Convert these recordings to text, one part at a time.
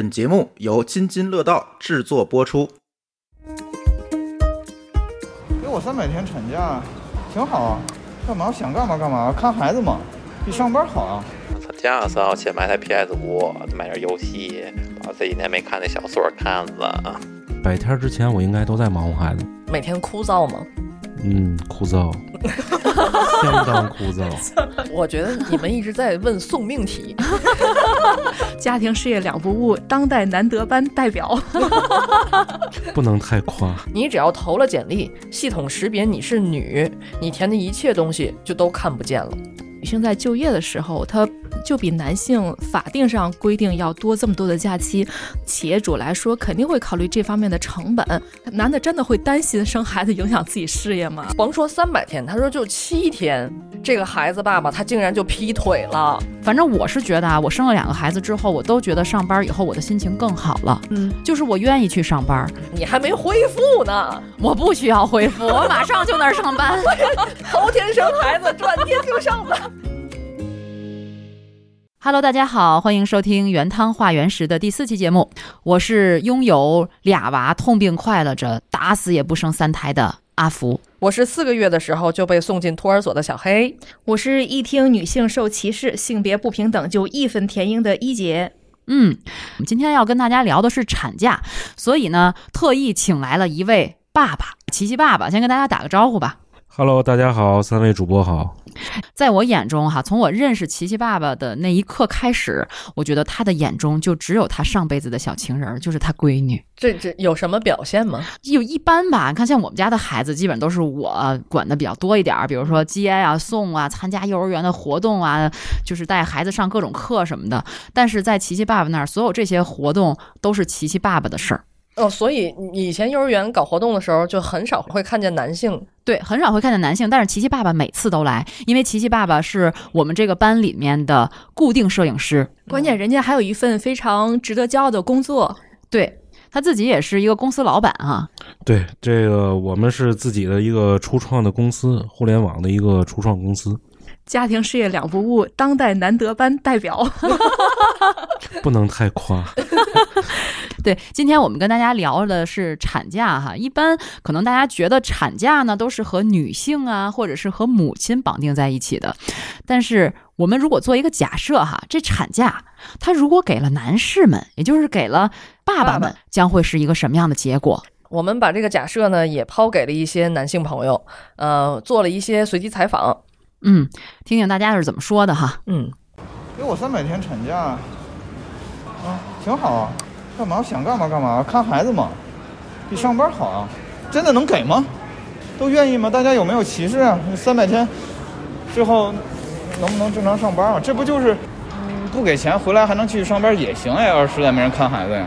本节目由津津乐道制作播出。给我三百天产假，挺好啊。干嘛想干嘛干嘛，看孩子嘛，比上班好啊。他家三号钱买台 PS 五，买点游戏，把这几天没看的小说看了。百天之前我应该都在忙活孩子。每天枯燥吗？嗯，枯燥，相当枯燥。我觉得你们一直在问送命题。家庭事业两不误，当代难得班代表。不能太夸。你只要投了简历，系统识别你是女，你填的一切东西就都看不见了。女性在就业的时候，她就比男性法定上规定要多这么多的假期。企业主来说，肯定会考虑这方面的成本。男的真的会担心生孩子影响自己事业吗？甭说三百天，他说就七天，这个孩子爸爸他竟然就劈腿了。反正我是觉得啊，我生了两个孩子之后，我都觉得上班以后我的心情更好了。嗯，就是我愿意去上班。你还没恢复呢，我不需要恢复，我马上就那儿上班。头天生孩子，转天就上班。Hello，大家好，欢迎收听原汤化原食的第四期节目。我是拥有俩娃痛并快乐着，打死也不生三胎的阿福。我是四个月的时候就被送进托儿所的小黑。我是一听女性受歧视、性别不平等就义愤填膺的一姐。嗯，我们今天要跟大家聊的是产假，所以呢，特意请来了一位爸爸，琪琪爸爸，先跟大家打个招呼吧。Hello，大家好，三位主播好。在我眼中，哈，从我认识琪琪爸爸的那一刻开始，我觉得他的眼中就只有他上辈子的小情人，就是他闺女。这这有什么表现吗？就一般吧，你看像我们家的孩子，基本都是我管的比较多一点，比如说接啊、送啊、参加幼儿园的活动啊，就是带孩子上各种课什么的。但是在琪琪爸爸那儿，所有这些活动都是琪琪爸爸的事儿。哦，所以以前幼儿园搞活动的时候，就很少会看见男性。对，很少会看见男性，但是琪琪爸爸每次都来，因为琪琪爸爸是我们这个班里面的固定摄影师，关键人家还有一份非常值得骄傲的工作。对他自己也是一个公司老板啊。对，这个我们是自己的一个初创的公司，互联网的一个初创公司。家庭事业两不误，当代难得班代表。不能太夸。对，今天我们跟大家聊的是产假哈。一般可能大家觉得产假呢都是和女性啊，或者是和母亲绑定在一起的。但是我们如果做一个假设哈，这产假它如果给了男士们，也就是给了爸爸们，将会是一个什么样的结果？我们把这个假设呢也抛给了一些男性朋友，呃，做了一些随机采访。嗯，听听大家是怎么说的哈。嗯，给我三百天产假，啊，挺好啊。干嘛想干嘛干嘛，看孩子嘛，比上班好啊。真的能给吗？都愿意吗？大家有没有歧视啊？三百天之后能不能正常上班啊？这不就是不给钱回来还能继续上班也行呀？要是实在没人看孩子呀，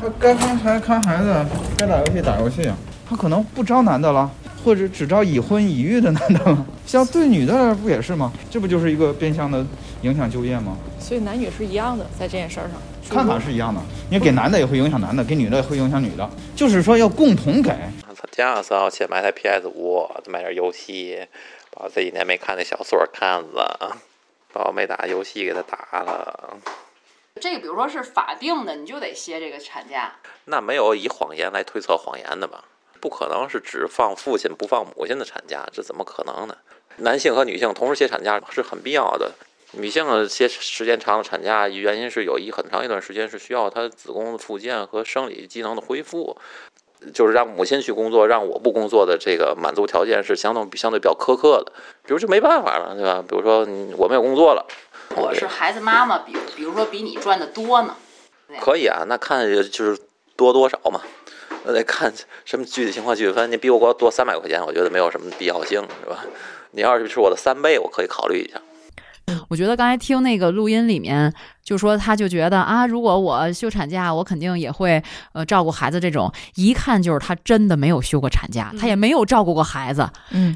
他该看孩子看孩子，该打游戏打游戏啊。他可能不招男的了。或者只招已婚已育的男的了，像对女的不也是吗？这不就是一个变相的影响就业吗？所以男女是一样的，在这件事儿上，看法是一样的。你给男的也会影响男的，给女的也会影响女的，就是说要共同给。他家三号钱买台 PS 五，买点游戏，把这几年没看的小说看了，把我没打游戏给他打了。这个比如说是法定的，你就得歇这个产假。那没有以谎言来推测谎言的吧？不可能是只放父亲不放母亲的产假，这怎么可能呢？男性和女性同时歇产假是很必要的。女性些时间长的产假，原因是有一很长一段时间是需要她子宫的复健和生理机能的恢复，就是让母亲去工作，让我不工作的这个满足条件是相对相对比较苛刻的。比如就没办法了，对吧？比如说我没有工作了，我是孩子妈妈，比比如说比你赚的多呢，可以啊，那看就是多多少嘛。那得看什么具体情况具体分。你比我给我多三百块钱，我觉得没有什么必要性，是吧？你要是是我的三倍，我可以考虑一下。我觉得刚才听那个录音里面，就说他就觉得啊，如果我休产假，我肯定也会呃照顾孩子。这种一看就是他真的没有休过产假，他也没有照顾过孩子。嗯，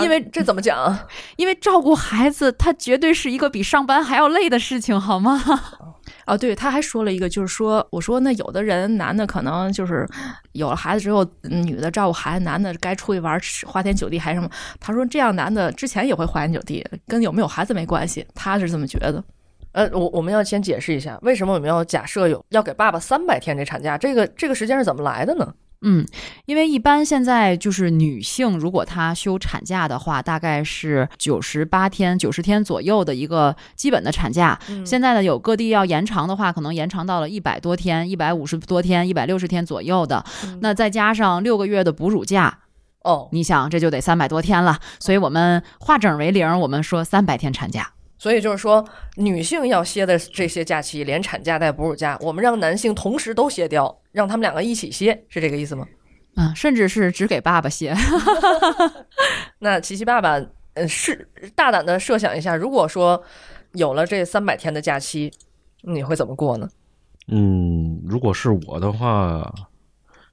因为这怎么讲？因为照顾孩子，他绝对是一个比上班还要累的事情，好吗？哦，对，他还说了一个，就是说，我说那有的人男的可能就是有了孩子之后，女的照顾孩子，男的该出去玩花天酒地还是什么？他说这样男的之前也会花天酒地，跟有没有孩子没关系，他是这么觉得。呃，我我们要先解释一下，为什么我们要假设有要给爸爸三百天这产假？这个这个时间是怎么来的呢？嗯，因为一般现在就是女性，如果她休产假的话，大概是九十八天、九十天左右的一个基本的产假。嗯现在呢，有各地要延长的话，可能延长到了一百多天、一百五十多天、一百六十天左右的。嗯那再加上六个月的哺乳假，哦，你想这就得三百多天了。所以我们化整为零，我们说三百天产假。所以就是说，女性要歇的这些假期，连产假带哺乳假，我们让男性同时都歇掉，让他们两个一起歇，是这个意思吗？嗯，甚至是只给爸爸歇。那琪琪爸爸，呃，是大胆的设想一下，如果说有了这三百天的假期，你会怎么过呢？嗯，如果是我的话，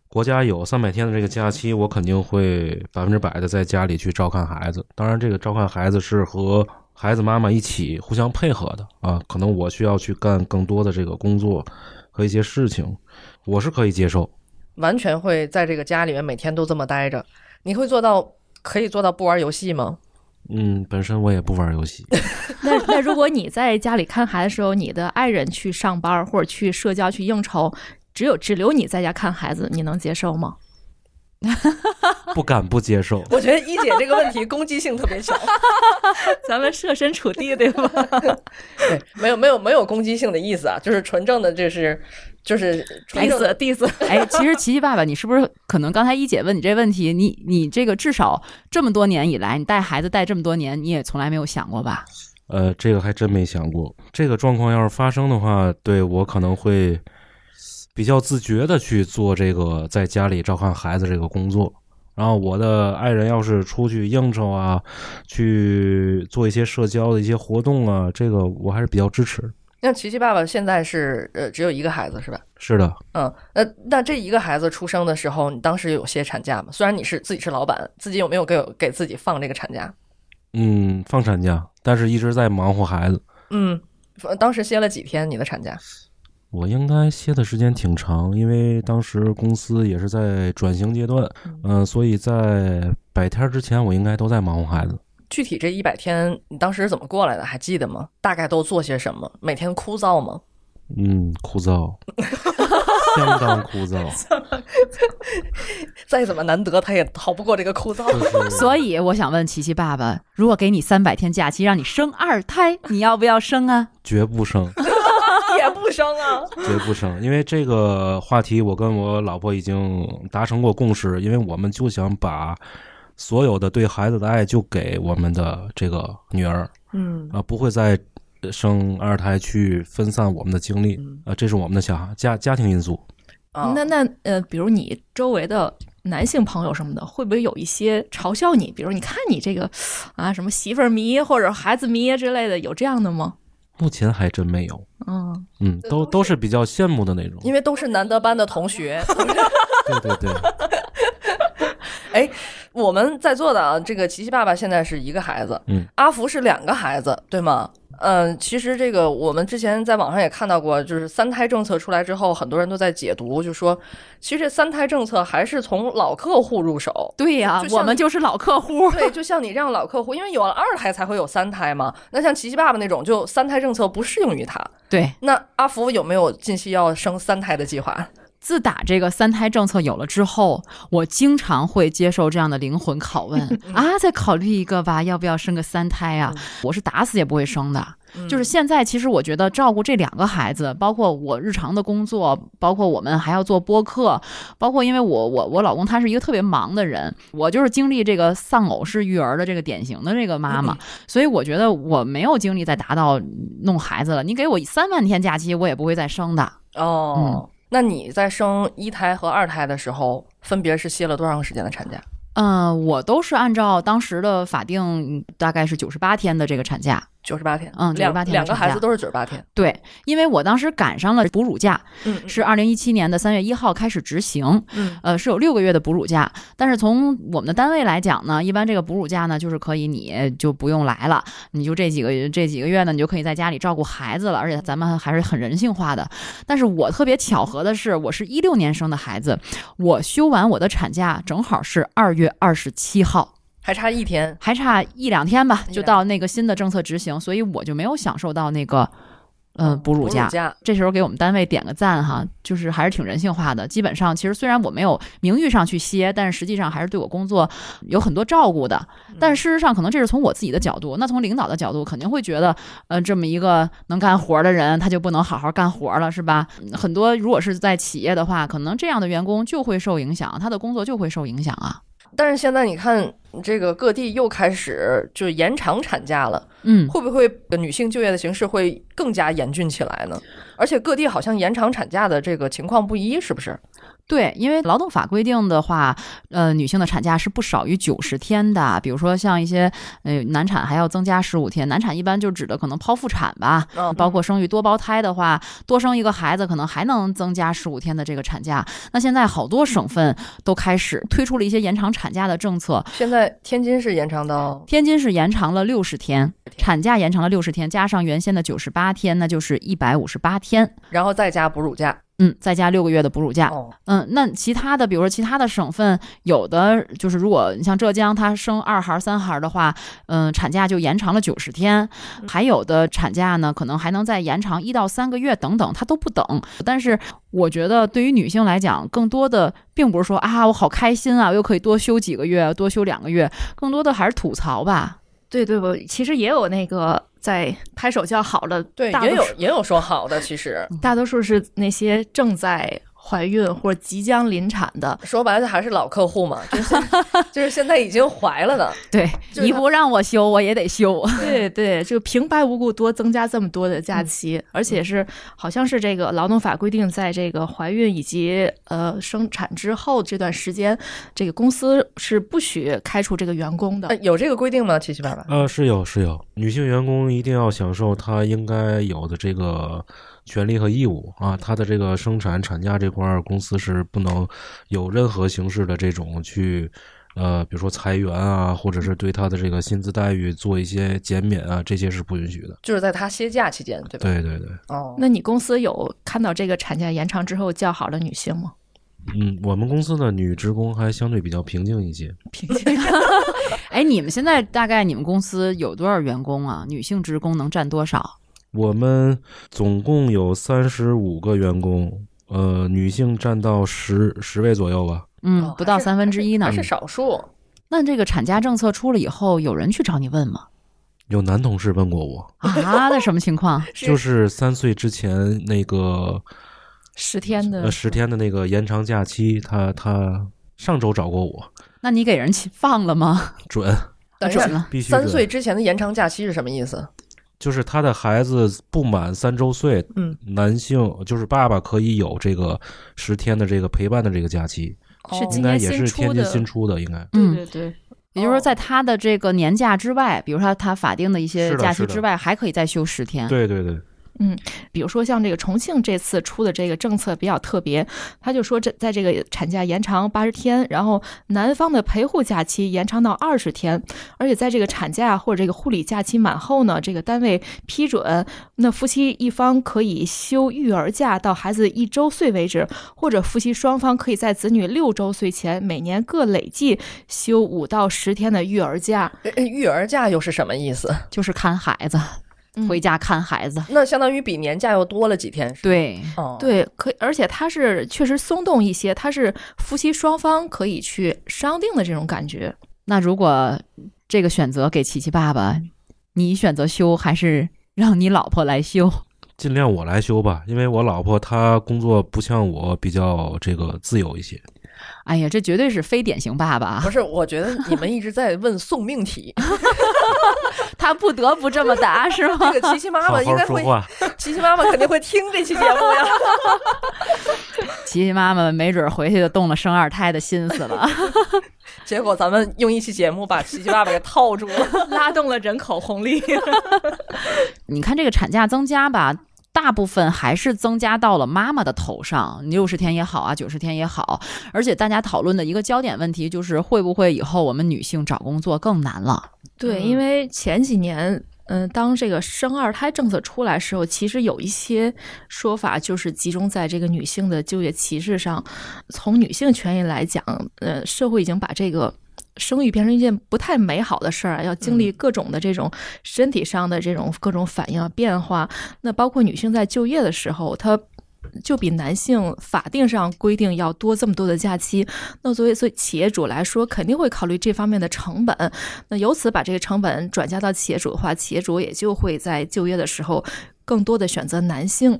国家有三百天的这个假期，我肯定会百分之百的在家里去照看孩子。当然，这个照看孩子是和孩子妈妈一起互相配合的啊。可能我需要去干更多的这个工作和一些事情，我是可以接受。完全会在这个家里面每天都这么待着，你会做到可以做到不玩游戏吗？嗯，本身我也不玩游戏，那那如果你在家里看孩子的时候，你的爱人去上班或者去社交去应酬，只有只留你在家看孩子，你能接受吗？不敢不接受。我觉得一姐这个问题攻击性特别强，咱们设身处地，对吧？对，没有没有没有攻击性的意思啊，就是纯正的这是就是纯正的 diss diss，哎，其实琪琪爸爸，你是不是可能刚才一姐问你这问题，你你这个至少这么多年以来，你带孩子带这么多年，你也从来没有想过吧？呃，这个还真没想过。这个状况要是发生的话，对我可能会比较自觉的去做这个在家里照看孩子这个工作。然后我的爱人要是出去应酬啊，去做一些社交的一些活动啊，这个我还是比较支持。那琪琪爸爸现在是呃只有一个孩子是吧？是的，嗯，那那这一个孩子出生的时候，你当时有歇产假吗？虽然你是自己是老板，自己有没有给给自己放这个产假？嗯，放产假，但是一直在忙活孩子。嗯，当时歇了几天你的产假？我应该歇的时间挺长，因为当时公司也是在转型阶段，嗯、所以在百天之前，我应该都在忙活孩子。具体这一百天你当时是怎么过来的？还记得吗？大概都做些什么？每天枯燥吗？嗯，枯燥，相当枯燥。再怎么难得，他也逃不过这个枯燥。就是 所以我想问琪琪爸爸，如果给你三百天假期，让你生二胎，你要不要生啊？绝不生，生啊。绝不生，因为这个话题我跟我老婆已经达成过共识，因为我们就想把所有的对孩子的爱就给我们的这个女儿嗯啊，不会再生二胎去分散我们的精力啊，这是我们的想家家庭因素。啊，那那呃，比如你周围的男性朋友什么的，会不会有一些嘲笑你？比如你看你这个啊，什么媳妇儿迷或者孩子迷之类的，有这样的吗？目前还真没有，嗯，嗯，都都是比较羡慕的那种。因为都是难得班的同学。对 对对，哎，我们在座的啊，这个琪琪爸爸现在是一个孩子，嗯，阿福是两个孩子，对吗？嗯，其实这个我们之前在网上也看到过，就是三胎政策出来之后，很多人都在解读，就说其实这三胎政策还是从老客户入手。对呀、我们就是老客户。对，就像你这样老客户，因为有了二胎才会有三胎嘛。那像琪琪爸爸那种，就三胎政策不适用于他。对，那阿福有没有近期要生三胎的计划？自打这个三胎政策有了之后，我经常会接受这样的灵魂拷问啊，再考虑一个吧，要不要生个三胎啊？我是打死也不会生的。就是现在，其实我觉得照顾这两个孩子，包括我日常的工作，包括我们还要做播客，包括因为我我我老公他是一个特别忙的人，我就是经历这个丧偶式育儿的这个典型的这个妈妈，所以我觉得我没有精力再达到弄孩子了。你给我三万天假期，我也不会再生的。哦，那你在生一胎和二胎的时候，分别是歇了多长时间的产假？嗯，我都是按照当时的法定大概是九十八天的这个产假。九十八天，嗯九十八天的两个孩子都是九十八天。对，因为我当时赶上了哺乳假，嗯是二零一七年的三月一号开始执行，嗯呃，是有六个月的哺乳假。但是从我们的单位来讲呢，一般这个哺乳假呢，就是可以你就不用来了，你就这几个这几个月呢，你就可以在家里照顾孩子了。而且咱们还是很人性化的。但是我特别巧合的是，我是一六年生的孩子，我休完我的产假正好是二月二十七号。还差一天。还差一两天吧，就到那个新的政策执行，所以我就没有享受到那个嗯哺乳假。这时候给我们单位点个赞哈，就是还是挺人性化的。基本上，其实虽然我没有名誉上去歇，但是实际上还是对我工作有很多照顾的。但事实上，可能这是从我自己的角度，那从领导的角度，肯定会觉得，呃，这么一个能干活的人，他就不能好好干活了，是吧？嗯很多如果是在企业的话，可能这样的员工就会受影响，他的工作就会受影响啊。但是现在你看，这个各地又开始就是延长产假了，嗯，会不会女性就业的形势会更加严峻起来呢？而且各地好像延长产假的这个情况不一，是不是？对，因为劳动法规定的话，呃，女性的产假是不少于九十天的。比如说像一些呃难产还要增加十五天，难产一般就指的可能剖腹产吧，嗯包括生育多胞胎的话，多生一个孩子可能还能增加十五天的这个产假。那现在好多省份都开始推出了一些延长产假的政策，现在天津是延长到天津是延长了六十天，产假延长了六十天，加上原先的九十八天，那就是一百五十八天。然后再加哺乳假。嗯，再加六个月的哺乳假。哦，嗯，那其他的，比如说其他的省份，有的就是如果你像浙江，它生二孩儿、三孩儿的话，嗯，产假就延长了九十天，还有的产假呢，可能还能再延长一到三个月等等，它都不等。但是我觉得对于女性来讲，更多的并不是说啊，我好开心啊，我又可以多休几个月，多休两个月，更多的还是吐槽吧。对对，我其实也有那个在拍手叫好的，对，也有也有说好的，其实。大多数是那些正在怀孕或者即将临产的。说白了还是老客户嘛，就是现 就是现在已经怀了的。对，你不让我休，我也得休。对对，就平白无故多增加这么多的假期，而且是好像是这个劳动法规定，在这个怀孕以及呃生产之后这段时间，这个公司是不许开除这个员工的呃。有这个规定吗？七七八八？呃，是有是有，女性员工一定要享受她应该有的这个权利和义务啊。他的这个生产产假这块儿，公司是不能有任何形式的这种去，呃，比如说裁员啊，或者是对他的这个薪资待遇做一些减免啊，这些是不允许的。就是在他歇假期间，对吧？对对对，哦，那你公司有看到这个产假延长之后叫好的女性吗？嗯，我们公司的女职工还相对比较平静一些。平静。哎，你们现在大概你们公司有多少员工啊？女性职工能占多少？我们总共有三十五个员工，呃，女性占到十十位左右吧。嗯哦，不到三分之一呢还。是少数。那这个产假政策出了以后，有人去找你问吗？有男同事问过我，啊，那什么情况？就是三岁之前那个十天的呃十天的那个延长假期，他他上周找过我，那你给人起放了吗？准 等一下，准了。必须准三岁之前的延长假期是什么意思？就是他的孩子不满三周岁，嗯，男性就是爸爸可以有这个十天的这个陪伴的这个假期，是哦今年新应该也是天，津新出的，应该。嗯。对对对，也就是说，在他的这个年假之外，比如说他法定的一些假期之外，还可以再休十天。对对对，比如说像这个重庆这次出的这个政策比较特别，他就说这在这个产假延长八十天，然后男方的陪护假期延长到二十天，而且在这个产假或者这个护理假期满后呢，这个单位批准，那夫妻一方可以休育儿假到孩子一周岁为止，或者夫妻双方可以在子女六周岁前每年各累计休五到十天的育儿假。育儿假又是什么意思？就是看孩子，嗯回家看孩子。那相当于比年假又多了几天，是吧？对，哦，对，可，而且它是确实松动一些，它是夫妻双方可以去商定的这种感觉。那如果这个选择给琪琪爸爸，你选择休还是让你老婆来休？尽量我来休吧，因为我老婆她工作不像我比较这个自由一些。哎呀，这绝对是非典型爸爸啊不！是，我觉得你们一直在问送命题，他不得不这么答是吗？这个琪琪妈妈应该会，琪琪妈妈肯定会听这期节目呀。琪琪妈妈没准回去就动了生二胎的心思了。结果咱们用一期节目把琪琪爸爸给套住了。拉动了人口红利。你看这个产假增加吧，大部分还是增加到了妈妈的头上，六十天也好啊，九十天也好。而且大家讨论的一个焦点问题就是，会不会以后我们女性找工作更难了？对，嗯因为前几年，嗯、当这个生二胎政策出来时候，其实有一些说法就是集中在这个女性的就业歧视上。从女性权益来讲，呃，社会已经把这个生育变成一件不太美好的事儿，要经历各种的这种身体上的这种各种反应啊变化。那包括女性在就业的时候，她就比男性法定上规定要多这么多的假期。那作为所以企业主来说，肯定会考虑这方面的成本。那由此把这个成本转嫁到企业主的话，企业主也就会在就业的时候更多的选择男性。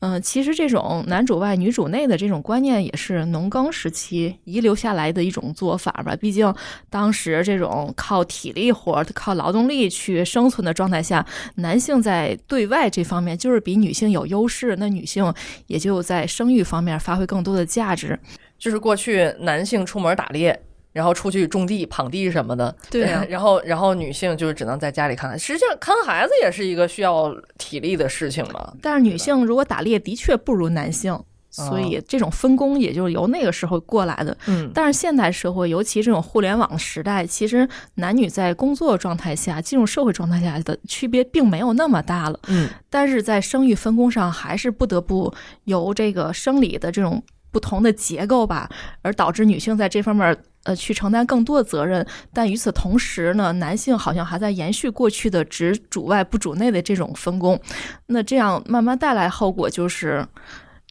嗯，其实这种男主外女主内的这种观念也是农耕时期遗留下来的一种做法吧。毕竟当时这种靠体力活、靠劳动力去生存的状态下，男性在对外这方面就是比女性有优势，那女性也就在生育方面发挥更多的价值。就是过去男性出门打猎。然后出去种地、耪地什么的，对啊 然后然后女性就是只能在家里看。实际上看孩子也是一个需要体力的事情嘛。但是女性如果打猎的确不如男性，所以这种分工也就是由那个时候过来的。嗯，但是现代社会，尤其这种互联网时代，其实男女在工作状态下、进入社会状态下的区别并没有那么大了。嗯，但是在生育分工上，还是不得不由这个生理的这种不同的结构吧，而导致女性在这方面。呃，去承担更多的责任，但与此同时呢，男性好像还在延续过去的只主外不主内的这种分工，那这样慢慢带来后果就是，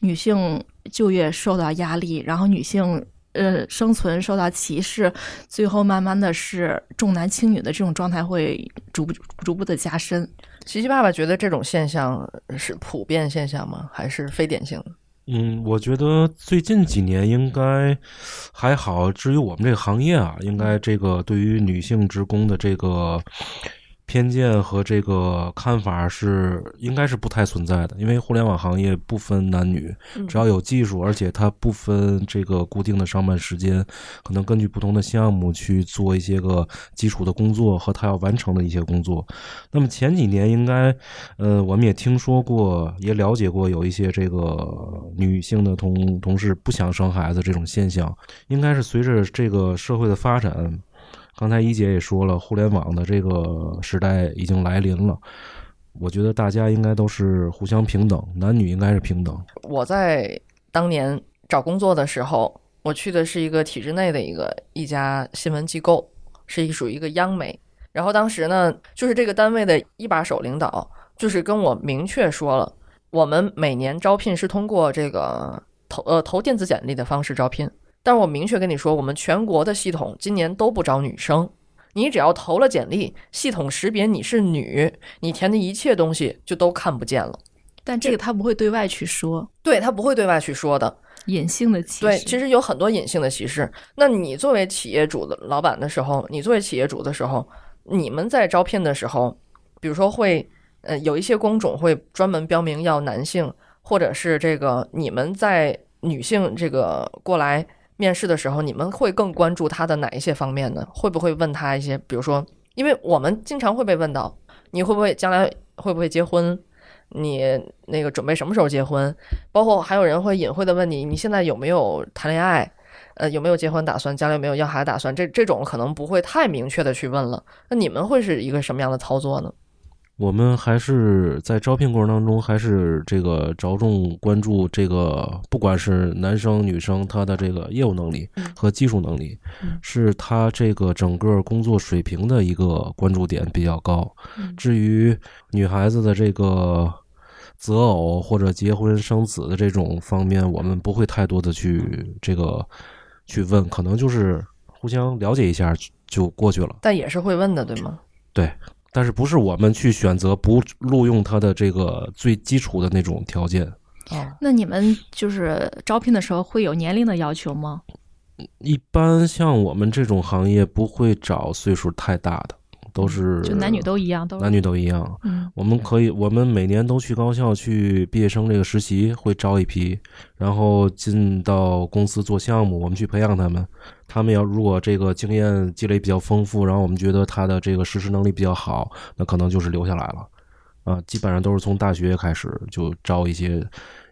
女性就业受到压力，然后女性呃生存受到歧视，最后慢慢的是重男轻女的这种状态会逐步逐步的加深。琪琪爸爸觉得这种现象是普遍现象吗？还是非典型？嗯，我觉得最近几年应该还好。至于我们这个行业啊，应该这个对于女性职工的这个偏见和这个看法是应该是不太存在的，因为互联网行业不分男女，只要有技术，而且它不分这个固定的上班时间，可能根据不同的项目去做一些个基础的工作和他要完成的一些工作。那么前几年应该，呃，我们也听说过，也了解过有一些这个女性的同同事不想生孩子这种现象，应该是随着这个社会的发展。刚才一姐也说了，互联网的这个时代已经来临了。我觉得大家应该都是互相平等，男女应该是平等。我在当年找工作的时候，我去的是一个体制内的一个一家新闻机构，是一属于一个央媒。然后当时呢，就是这个单位的一把手领导，就是跟我明确说了，我们每年招聘是通过这个投呃投电子简历的方式招聘。但是我明确跟你说，我们全国的系统今年都不招女生。你只要投了简历，系统识别你是女，你填的一切东西就都看不见了。但这个他不会对外去说，对他不会对外去说的。隐性的歧视。对，其实有很多隐性的歧视。那你作为企业主的老板的时候，你作为企业主的时候，你们在招聘的时候，比如说会呃有一些工种会专门标明要男性，或者是这个你们在女性这个过来。面试的时候，你们会更关注他的哪一些方面呢？会不会问他一些，比如说，因为我们经常会被问到，你会不会将来会不会结婚？你那个准备什么时候结婚？包括还有人会隐晦的问你，你现在有没有谈恋爱？呃，有没有结婚打算？将来有没有要孩子打算？这这种可能不会太明确的去问了。那你们会是一个什么样的操作呢？我们还是在招聘过程当中，还是这个着重关注这个，不管是男生女生，他的这个业务能力和技术能力，是他这个整个工作水平的一个关注点比较高。至于女孩子的这个择偶或者结婚生子的这种方面，我们不会太多的去这个去问，可能就是互相了解一下就过去了。但也是会问的，对吗？对。但是不是我们去选择不录用他的这个最基础的那种条件？哦，那你们就是招聘的时候会有年龄的要求吗？一般像我们这种行业不会找岁数太大的，都是就男女都一样，都男女都一样。嗯，我们可以，我们每年都去高校去毕业生这个实习，会招一批，然后进到公司做项目，我们去培养他们。他们要如果这个经验积累比较丰富，然后我们觉得他的这个实施能力比较好，那可能就是留下来了。啊，基本上都是从大学开始就招一些，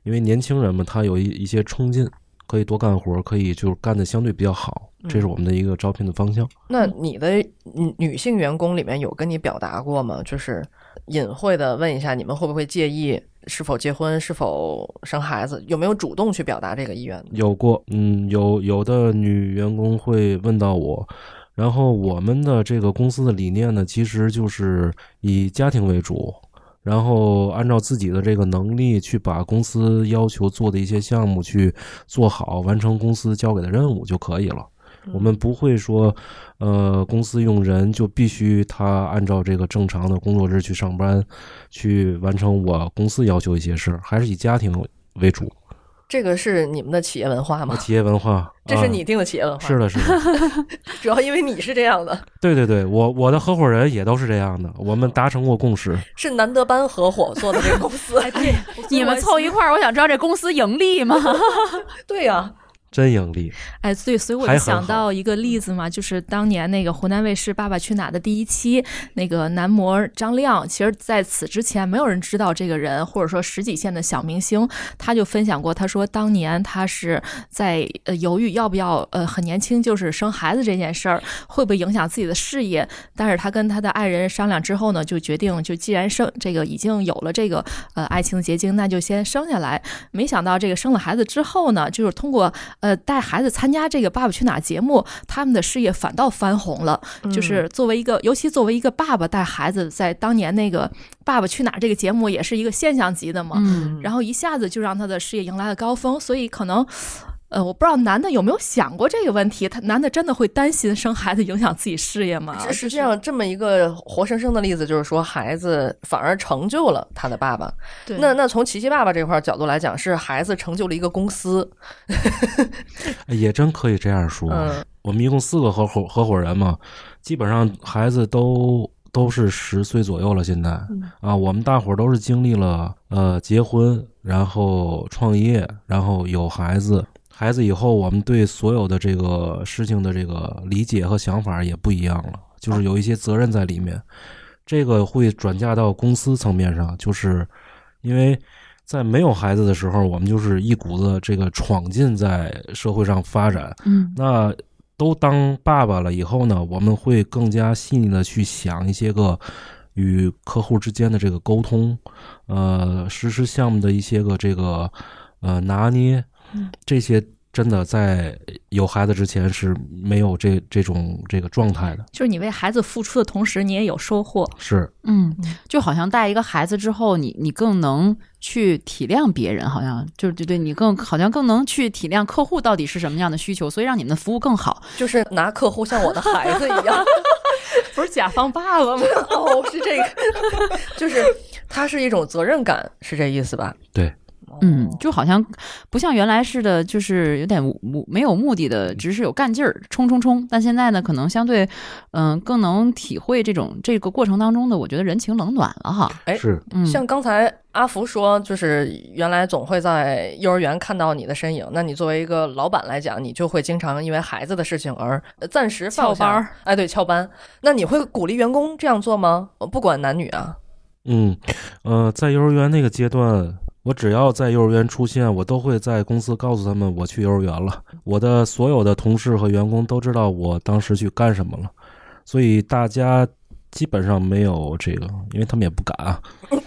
因为年轻人嘛，他有一一些冲劲，可以多干活，可以就是干的相对比较好，这是我们的一个招聘的方向。那你的女女性员工里面有跟你表达过吗？就是隐晦的问一下，你们会不会介意是否结婚、是否生孩子？有没有主动去表达这个意愿？有过，嗯，有有的女员工会问到我，然后我们的这个公司的理念呢，其实就是以家庭为主，然后按照自己的这个能力去把公司要求做的一些项目去做好，完成公司交给的任务就可以了。我们不会说，呃，公司用人就必须他按照这个正常的工作日去上班，去完成我公司要求一些事儿，还是以家庭为主。这个是你们的企业文化吗？企业文化，这是啊你定的企业文化，是的，是的，主要因为你是这样的，对对对，我我的合伙人也都是这样的，我们达成过共识。是南德班合伙做的这个公司。哎，对，你们凑一块儿，我想知道这公司盈利吗？对呀、真盈利，哎，对，所以我就想到一个例子嘛，就是当年那个湖南卫视《爸爸去哪儿》的第一期，那个男模张亮，其实在此之前没有人知道这个人，或者说十几线的小明星，他就分享过，他说当年他是在呃犹豫要不要呃很年轻就是生孩子这件事儿会不会影响自己的事业，但是他跟他的爱人商量之后呢，就决定就既然生这个已经有了这个呃爱情的结晶，那就先生下来。没想到这个生了孩子之后呢，就是通过呃带孩子参加这个《爸爸去哪儿》节目，他们的事业反倒翻红了。就是作为一个，尤其作为一个爸爸带孩子，在当年那个《爸爸去哪儿》这个节目也是一个现象级的嘛。嗯，然后一下子就让他的事业迎来了高峰，所以可能。呃，我不知道男的有没有想过这个问题？他男的真的会担心生孩子影响自己事业吗？实实际上，这么一个活生生的例子，就是说孩子反而成就了他的爸爸。对那那从琪琪爸爸这块角度来讲，是孩子成就了一个公司。哎也真可以这样说。嗯我们一共四个合伙合伙人嘛，基本上孩子都都是十岁左右了。现在、啊，我们大伙儿都是经历了呃结婚，然后创业，然后有孩子。孩子以后，我们对所有的这个事情的这个理解和想法也不一样了，就是有一些责任在里面。这个会转嫁到公司层面上，就是因为在没有孩子的时候，我们就是一股子这个闯进在社会上发展。嗯那都当爸爸了以后呢，我们会更加细腻的去想一些个与客户之间的这个沟通，呃，实施项目的一些个这个呃拿捏，这些真的在有孩子之前是没有这这种这个状态的，就是你为孩子付出的同时，你也有收获。是嗯，就好像带一个孩子之后，你你更能去体谅别人，好像就是对对，你更好像更能去体谅客户到底是什么样的需求，所以让你们的服务更好。就是拿客户像我的孩子一样。不是甲方爸爸吗？哦，是这个，就是它是一种责任感，是这意思吧？对。嗯，就好像不像原来似的，就是有点目没有目的的，只是有干劲儿，冲冲冲。但现在呢，可能相对，嗯、更能体会这种这个过程当中的，我觉得人情冷暖了哈。哎是，嗯，像刚才阿福说，就是原来总会在幼儿园看到你的身影。那你作为一个老板来讲，你就会经常因为孩子的事情而呃暂时翘班儿。哎，对，翘班。那你会鼓励员工这样做吗？呃不管男女啊。嗯，呃，在幼儿园那个阶段，我只要在幼儿园出现，我都会在公司告诉他们我去幼儿园了。我的所有的同事和员工都知道我当时去干什么了，所以大家基本上没有这个，因为他们也不敢啊。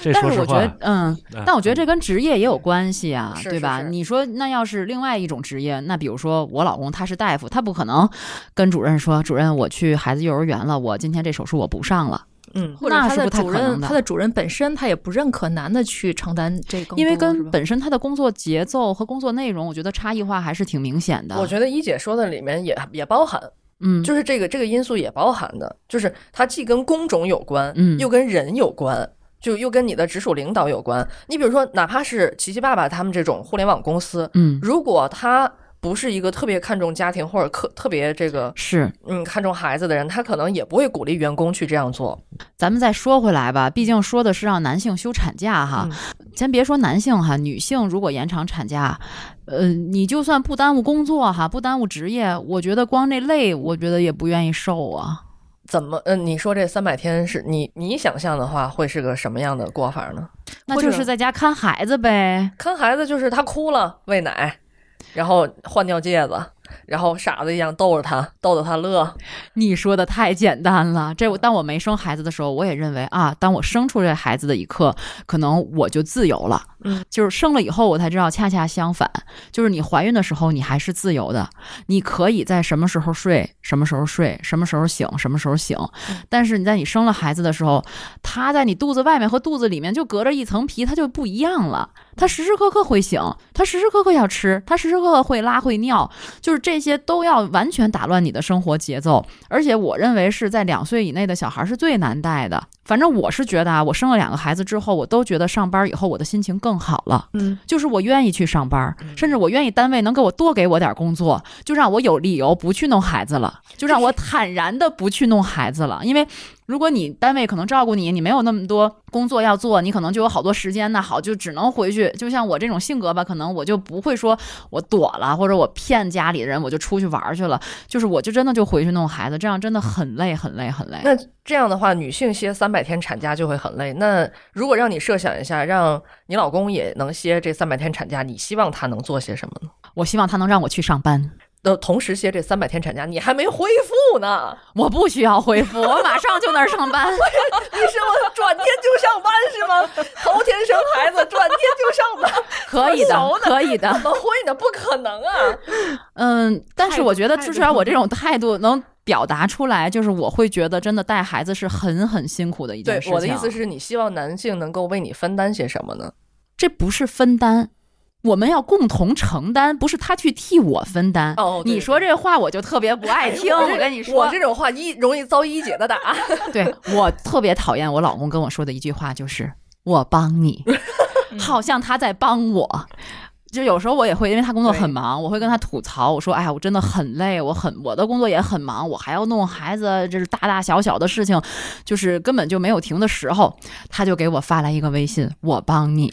这说实话但是我觉得，，嗯，哎但我觉得这跟职业也有关系啊，是对吧？是是你说那要是另外一种职业，那比如说我老公他是大夫，他不可能跟主任说，主任我去孩子幼儿园了，我今天这手术我不上了，嗯，或者他的主任，他的主任本身他也不认可男的去承担这个，因为跟本身他的工作节奏和工作内容，我觉得差异化还是挺明显的。我觉得一姐说的里面也也包含，嗯，就是这个这个因素也包含的，就是它既跟工种有关，嗯又跟人有关。就又跟你的直属领导有关。你比如说，哪怕是琪琪爸爸他们这种互联网公司，嗯如果他不是一个特别看重家庭或者特特别这个是。嗯看重孩子的人，他可能也不会鼓励员工去这样做。咱们再说回来吧，毕竟说的是让男性休产假哈。嗯先别说男性哈，女性如果延长产假，呃，你就算不耽误工作哈，不耽误职业，我觉得光那累，我觉得也不愿意受啊。怎么？嗯、你说这三百天是你你想象的话，会是个什么样的过法呢？那就是在家看孩子呗。看孩子就是他哭了，喂奶，然后换掉戒子，然后傻子一样逗着他，逗逗他乐。你说的太简单了。这我当我没生孩子的时候，我也认为啊，当我生出这孩子的一刻，可能我就自由了。嗯，就是生了以后，我才知道，恰恰相反，就是你怀孕的时候，你还是自由的，你可以在什么时候睡，什么时候睡，什么时候醒，什么时候醒。但是你在你生了孩子的时候，他在你肚子外面和肚子里面就隔着一层皮，他就不一样了。他时时刻刻会醒，他时时刻刻要吃，他时时刻刻会拉会尿，就是这些都要完全打乱你的生活节奏。而且我认为是在两岁以内的小孩是最难带的。反正我是觉得啊，我生了两个孩子之后，我都觉得上班以后我的心情更好了。嗯，就是我愿意去上班，甚至我愿意单位能给我多给我点工作，就让我有理由不去弄孩子了，就让我坦然的不去弄孩子了。因为如果你单位可能照顾你，你没有那么多工作要做，你可能就有好多时间那。好，就只能回去。就像我这种性格吧，可能我就不会说我躲了，或者我骗家里人，我就出去玩去了。就是我就真的就回去弄孩子，这样真的很累，很累，很累。那这样的话，女性歇三百天产假就会很累。那如果让你设想一下，让你老公也能歇这三百天产假，你希望他能做些什么呢？我希望他能让我去上班。的同时歇这三百天产假，你还没恢复呢。我不需要恢复，我马上就那儿上班。你是我转天就上班是吗？头天生孩子，转天就上班，可以的，可以的。怎么会呢？不可能啊！嗯，但是我觉得至少我这种态度能表达出来，就是我会觉得真的带孩子是很很辛苦的一件事情。我的意思是你希望男性能够为你分担些什么呢？这不是分担。我们要共同承担，不是他去替我分担。哦，你说这话我就特别不爱听。我跟你说，我这种话一容易遭一姐的打。对我特别讨厌我老公跟我说的一句话，就是“我帮你”，好像他在帮我。就有时候我也会，因为他工作很忙，我会跟他吐槽，我说：“哎呀，我真的很累，我很我的工作也很忙，我还要弄孩子，这是大大小小的事情，就是根本就没有停的时候。”他就给我发来一个微信：“我帮你。”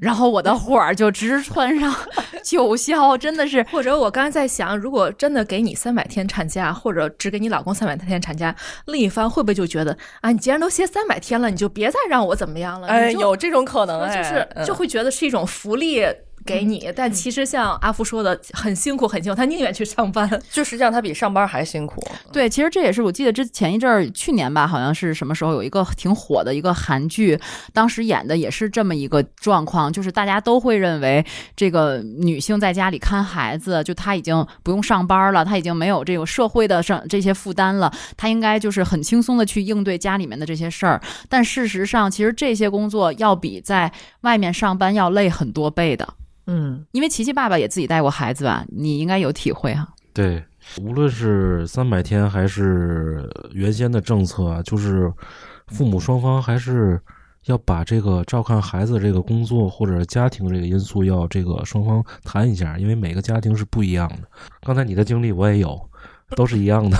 然后我的火儿就直窜上 九霄，真的是。或者我刚才在想，如果真的给你三百天产假，或者只给你老公三百天产假，另一方会不会就觉得啊，你既然都歇三百天了，你就别再让我怎么样了？哎，有这种可能，就是就会觉得是一种福利。给你，但其实像阿福说的，很辛苦，很辛苦，他宁愿去上班，就实际上他比上班还辛苦。对，其实这也是我记得之前一阵儿，去年吧，好像是什么时候有一个挺火的一个韩剧，当时演的也是这么一个状况，就是大家都会认为这个女性在家里看孩子，就她已经不用上班了，她已经没有这个社会的上这些负担了，她应该就是很轻松的去应对家里面的这些事儿。但事实上，其实这些工作要比在外面上班要累很多倍的。嗯，因为琪琪爸爸也自己带过孩子吧，你应该有体会哈。对，无论是三百天还是原先的政策，就是父母双方还是要把这个照看孩子这个工作或者家庭这个因素要这个双方谈一下，因为每个家庭是不一样的。刚才你的经历我也有。都是一样的，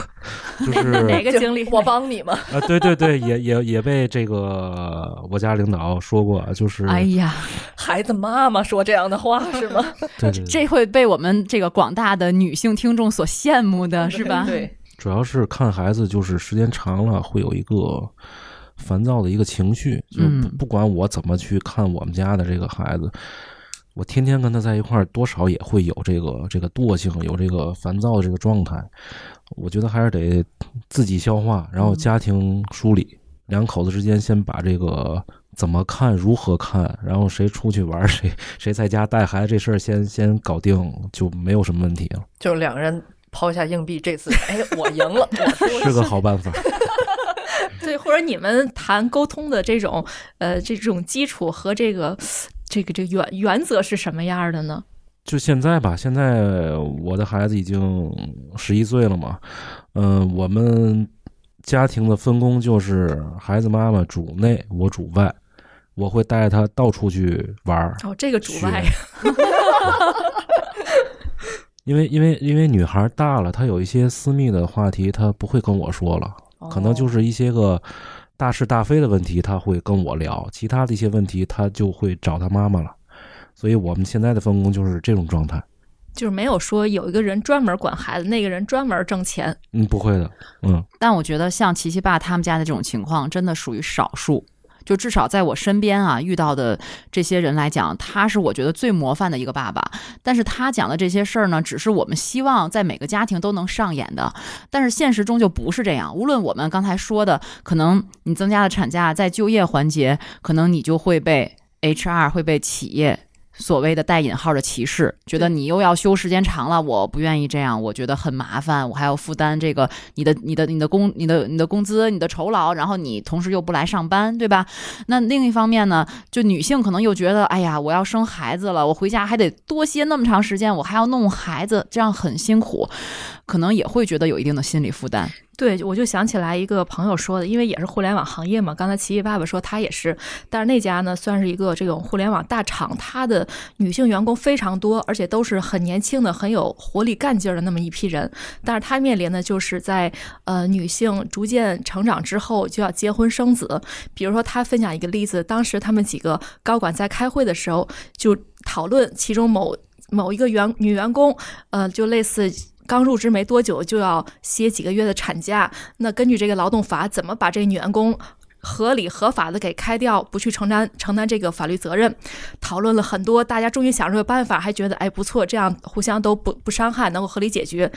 就是哪个经历？我帮你吗？啊，对对对，也也也被这个我家领导说过，就是哎呀，孩子妈妈说这样的话 是吗？对对，这会被我们这个广大的女性听众所羡慕的是吧？对，主要是看孩子，就是时间长了会有一个烦躁的一个情绪，就不管我怎么去看我们家的这个孩子。我天天跟他在一块儿，多少也会有这个这个惰性，有这个烦躁的这个状态。我觉得还是得自己消化，然后家庭梳理，两口子之间先把这个怎么看、如何看，然后谁出去玩，谁谁在家带孩子这事儿先先搞定，就没有什么问题了。就两个人抛下硬币，这次哎，我赢了，是个好办法。对，或者你们谈沟通的这种呃这种基础和这个。这个这个原原则是什么样的呢？就现在吧，现在我的孩子已经十一岁了嘛，嗯，我们家庭的分工就是孩子妈妈主内，我主外，我会带他到处去玩儿。哦，这个主外，因为因为因为女孩大了，她有一些私密的话题，她不会跟我说了，可能就是一些个。大是大非的问题，他会跟我聊；其他的一些问题，他就会找他妈妈了。所以，我们现在的分工就是这种状态，就是没有说有一个人专门管孩子，那个人专门挣钱。嗯，不会的，嗯。但我觉得像琪琪爸他们家的这种情况，真的属于少数。就至少在我身边啊遇到的这些人来讲，他是我觉得最模范的一个爸爸。但是他讲的这些事儿呢，只是我们希望在每个家庭都能上演的，但是现实中就不是这样。无论我们刚才说的，可能你增加了产假，在就业环节，可能你就会被 HR 会被企业。所谓的带引号的歧视，觉得你又要休时间长了，我不愿意这样，我觉得很麻烦，我还要负担这个你的、你的、你的工、你的、你的工资、你的酬劳，然后你同时又不来上班，对吧？那另一方面呢，就女性可能又觉得，哎呀，我要生孩子了，我回家还得多歇那么长时间，我还要弄孩子，这样很辛苦，可能也会觉得有一定的心理负担。对，我就想起来一个朋友说的，因为也是互联网行业嘛。刚才奇奇爸爸说他也是，但是那家呢算是一个这种互联网大厂，他的女性员工非常多，而且都是很年轻的、很有活力、干劲儿的那么一批人。但是他面临的就是在呃女性逐渐成长之后就要结婚生子。比如说他分享一个例子，当时他们几个高管在开会的时候就讨论其中某某一个员女员工，呃，就类似。刚入职没多久就要歇几个月的产假，那根据这个劳动法，怎么把这个女员工合理合法的给开掉，不去承担承担这个法律责任？讨论了很多，大家终于想出个办法，还觉得哎不错，这样互相都不不伤害，能够合理解决。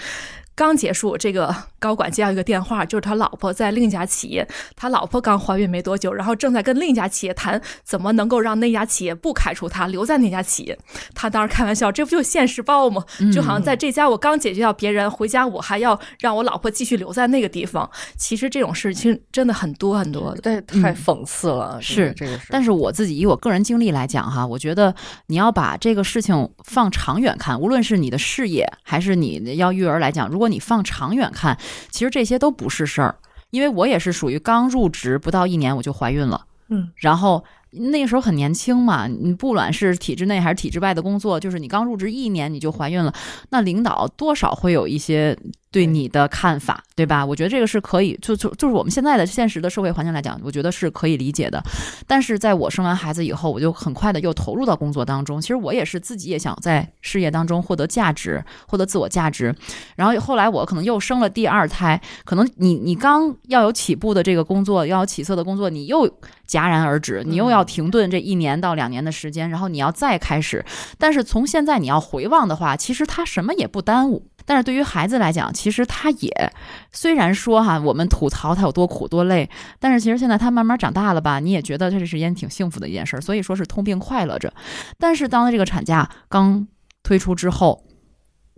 刚结束，这个高管接到一个电话，就是他老婆在另一家企业，他老婆刚怀孕没多久，然后正在跟另一家企业谈怎么能够让那家企业不开除他，留在那家企业。他当时开玩笑，这不就现实报吗？就好像在这家我刚解决掉别人，回家我还要让我老婆继续留在那个地方。其实这种事情真的很多很多的，这太讽刺了。是这个是，但是我自己以我个人经历来讲哈，我觉得你要把这个事情放长远看，无论是你的事业还是你要育儿来讲，如果你放长远看，其实这些都不是事儿，因为我也是属于刚入职不到一年我就怀孕了，嗯，然后那个时候很年轻嘛，你不管是体制内还是体制外的工作，就是你刚入职一年你就怀孕了，那领导多少会有一些。对你的看法，对吧？我觉得这个是可以，就就就是我们现在的现实的社会环境来讲，我觉得是可以理解的。但是在我生完孩子以后，我就很快的又投入到工作当中。其实我也是自己也想在事业当中获得价值，获得自我价值。然后后来我可能又生了第二胎，可能你你刚要有起步的这个工作，要有起色的工作，你又戛然而止，你又要停顿这一年到两年的时间，然后你要再开始。但是从现在你要回望的话，其实他什么也不耽误。但是对于孩子来讲，其实他也虽然说哈，我们吐槽他有多苦多累，但是其实现在他慢慢长大了吧，你也觉得这是一件挺幸福的一件事儿，所以说是痛并快乐着。但是当这个产假刚推出之后，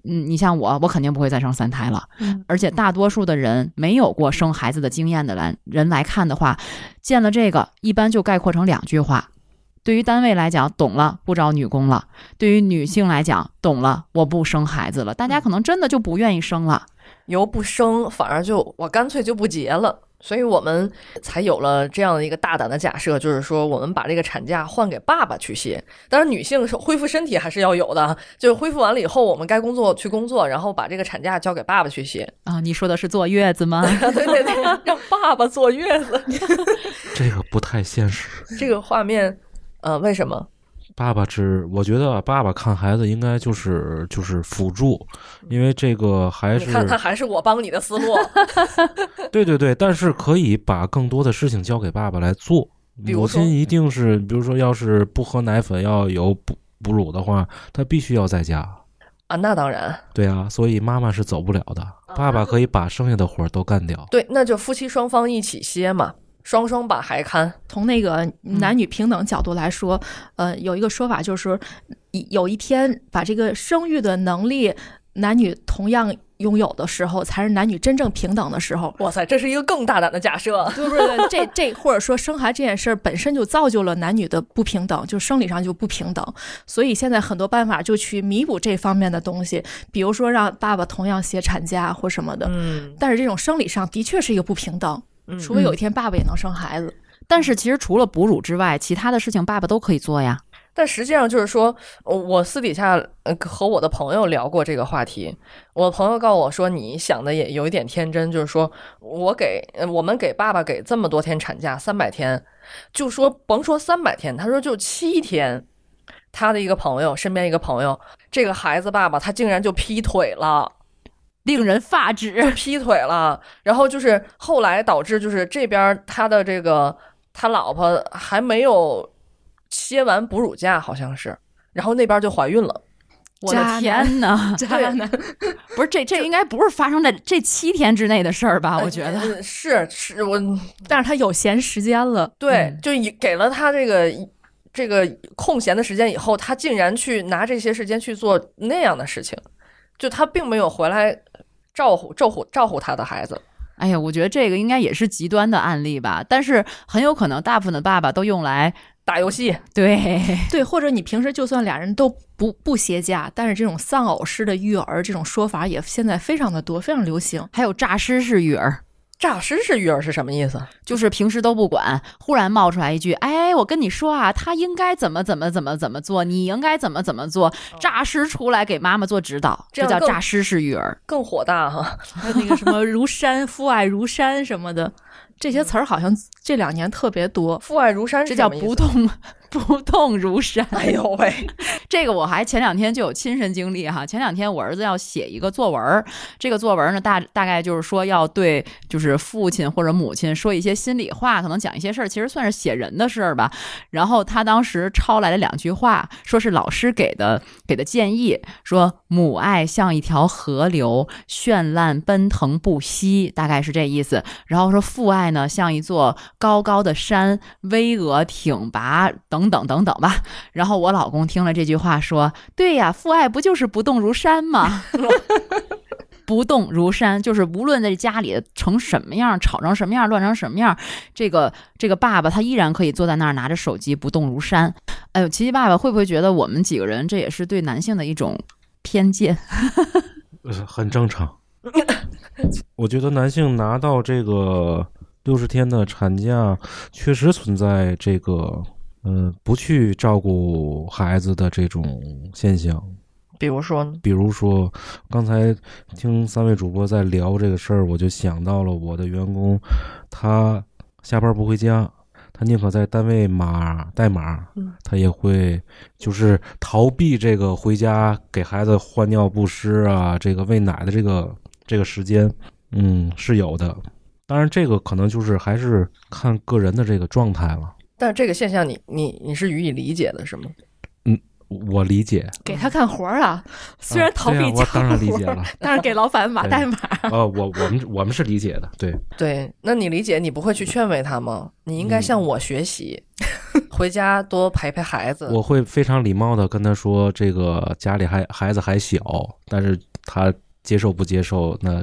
嗯，你像我，我肯定不会再生三胎了。而且大多数的人没有过生孩子的经验的来人来看的话，见了这个，一般就概括成两句话。对于单位来讲，懂了，不招女工了；对于女性来讲，懂了，我不生孩子了。大家可能真的就不愿意生了，由不生反而就我干脆就不结了。所以我们才有了这样的一个大胆的假设，就是说我们把这个产假换给爸爸去歇。当然，女性恢复身体还是要有的，就是恢复完了以后，我们该工作去工作，然后把这个产假交给爸爸去歇。啊，你说的是坐月子吗？对对对，让爸爸坐月子，这个不太现实。这个画面。呃，为什么？爸爸只，我觉得爸爸看孩子应该就是就是辅助，因为这个还是看他还是我帮你的思路。对对对，但是可以把更多的事情交给爸爸来做。母亲一定是，比如说，要是不喝奶粉要有哺哺乳的话，他必须要在家啊。那当然，对啊，所以妈妈是走不了的。爸爸可以把剩下的活儿都干掉。对，那就夫妻双方一起歇嘛。双双把孩看，从那个男女平等角度来说，呃，有一个说法就是，有一天把这个生育的能力男女同样拥有的时候，才是男女真正平等的时候。哇塞，这是一个更大胆的假设，对不对？这这或者说生孩这件事儿本身就造就了男女的不平等，就生理上就不平等。所以现在很多办法就去弥补这方面的东西，比如说让爸爸同样歇产假或什么的。嗯，但是这种生理上的确是一个不平等。除非有一天爸爸也能生孩子，但是其实除了哺乳之外，其他的事情爸爸都可以做呀。但实际上就是说，我私底下和我的朋友聊过这个话题，我朋友告诉我说，你想的也有一点天真，就是说我给我们给爸爸给这么多天产假，三百天，就说甭说三百天，他说就七天，他的一个朋友身边一个朋友，这个孩子爸爸他竟然就劈腿了。令人发指，劈腿了，然后就是后来导致就是这边他的这个他老婆还没有歇完哺乳假，好像是，然后那边就怀孕了。我的天哪！渣男，不是这这应该不是发生在这七天之内的事儿吧？我觉得呃是是，我但是他有闲时间了，对嗯，就以给了他这个这个空闲的时间以后，他竟然去拿这些时间去做那样的事情，就他并没有回来照顾照顾照顾他的孩子。哎呀，我觉得这个应该也是极端的案例吧，但是很有可能大部分的爸爸都用来打游戏，对。对，或者你平时就算俩人都不不歇假，但是这种丧偶式的育儿这种说法也现在非常的多，非常流行。还有诈尸式育儿，诈尸式育儿是什么意思？就是平时都不管，忽然冒出来一句：“哎，我跟你说啊，他应该怎么怎么怎么怎么做，你应该怎么怎么做。”诈尸出来给妈妈做指导，这叫诈尸式育儿。更火大哈！还有那个什么如山、父爱如山什么的，这些词儿好像这两年特别多。父爱如山这叫不动 不动如山。哎呦喂，这个我还前两天就有亲身经历哈。前两天我儿子要写一个作文，这个作文呢大大概就是说要对就是父亲或者母亲说一些心里话，可能讲一些事儿，其实算是写人的事儿吧。然后他当时抄来了两句话，说是老师给的给的建议，说母爱像一条河流，绚烂奔腾不息，大概是这意思。然后说父爱呢像一座高高的山，巍峨挺拔，等等等等等吧。然后我老公听了这句话说：“对呀，父爱不就是不动如山吗？” 不动如山，就是无论在家里成什么样，吵成什么样，乱成什么样，这个这个爸爸他依然可以坐在那儿拿着手机不动如山。哎呦，琪琪爸爸会不会觉得我们几个人这也是对男性的一种偏见？很正常。我觉得男性拿到这个六十天的产假，确实存在这个嗯、不去照顾孩子的这种现象。比如说呢？比如说，刚才听三位主播在聊这个事儿，我就想到了我的员工，他下班不回家，他宁可在单位码代码，嗯他也会就是逃避这个回家给孩子换尿不湿啊，这个喂奶的这个这个时间，嗯，是有的。当然，这个可能就是还是看个人的这个状态了。但是这个现象你，你你是予以理解的，是吗？嗯我理解，给他干活儿啊，虽然逃避我当然理活儿解了但是给老板 码代码。呃，我我们我们是理解的，对。对，那你理解，你不会去劝慰他吗？你应该向我学习，回家多陪陪孩子。我会非常礼貌的跟他说，这个家里还孩子还小，但是他接受不接受，那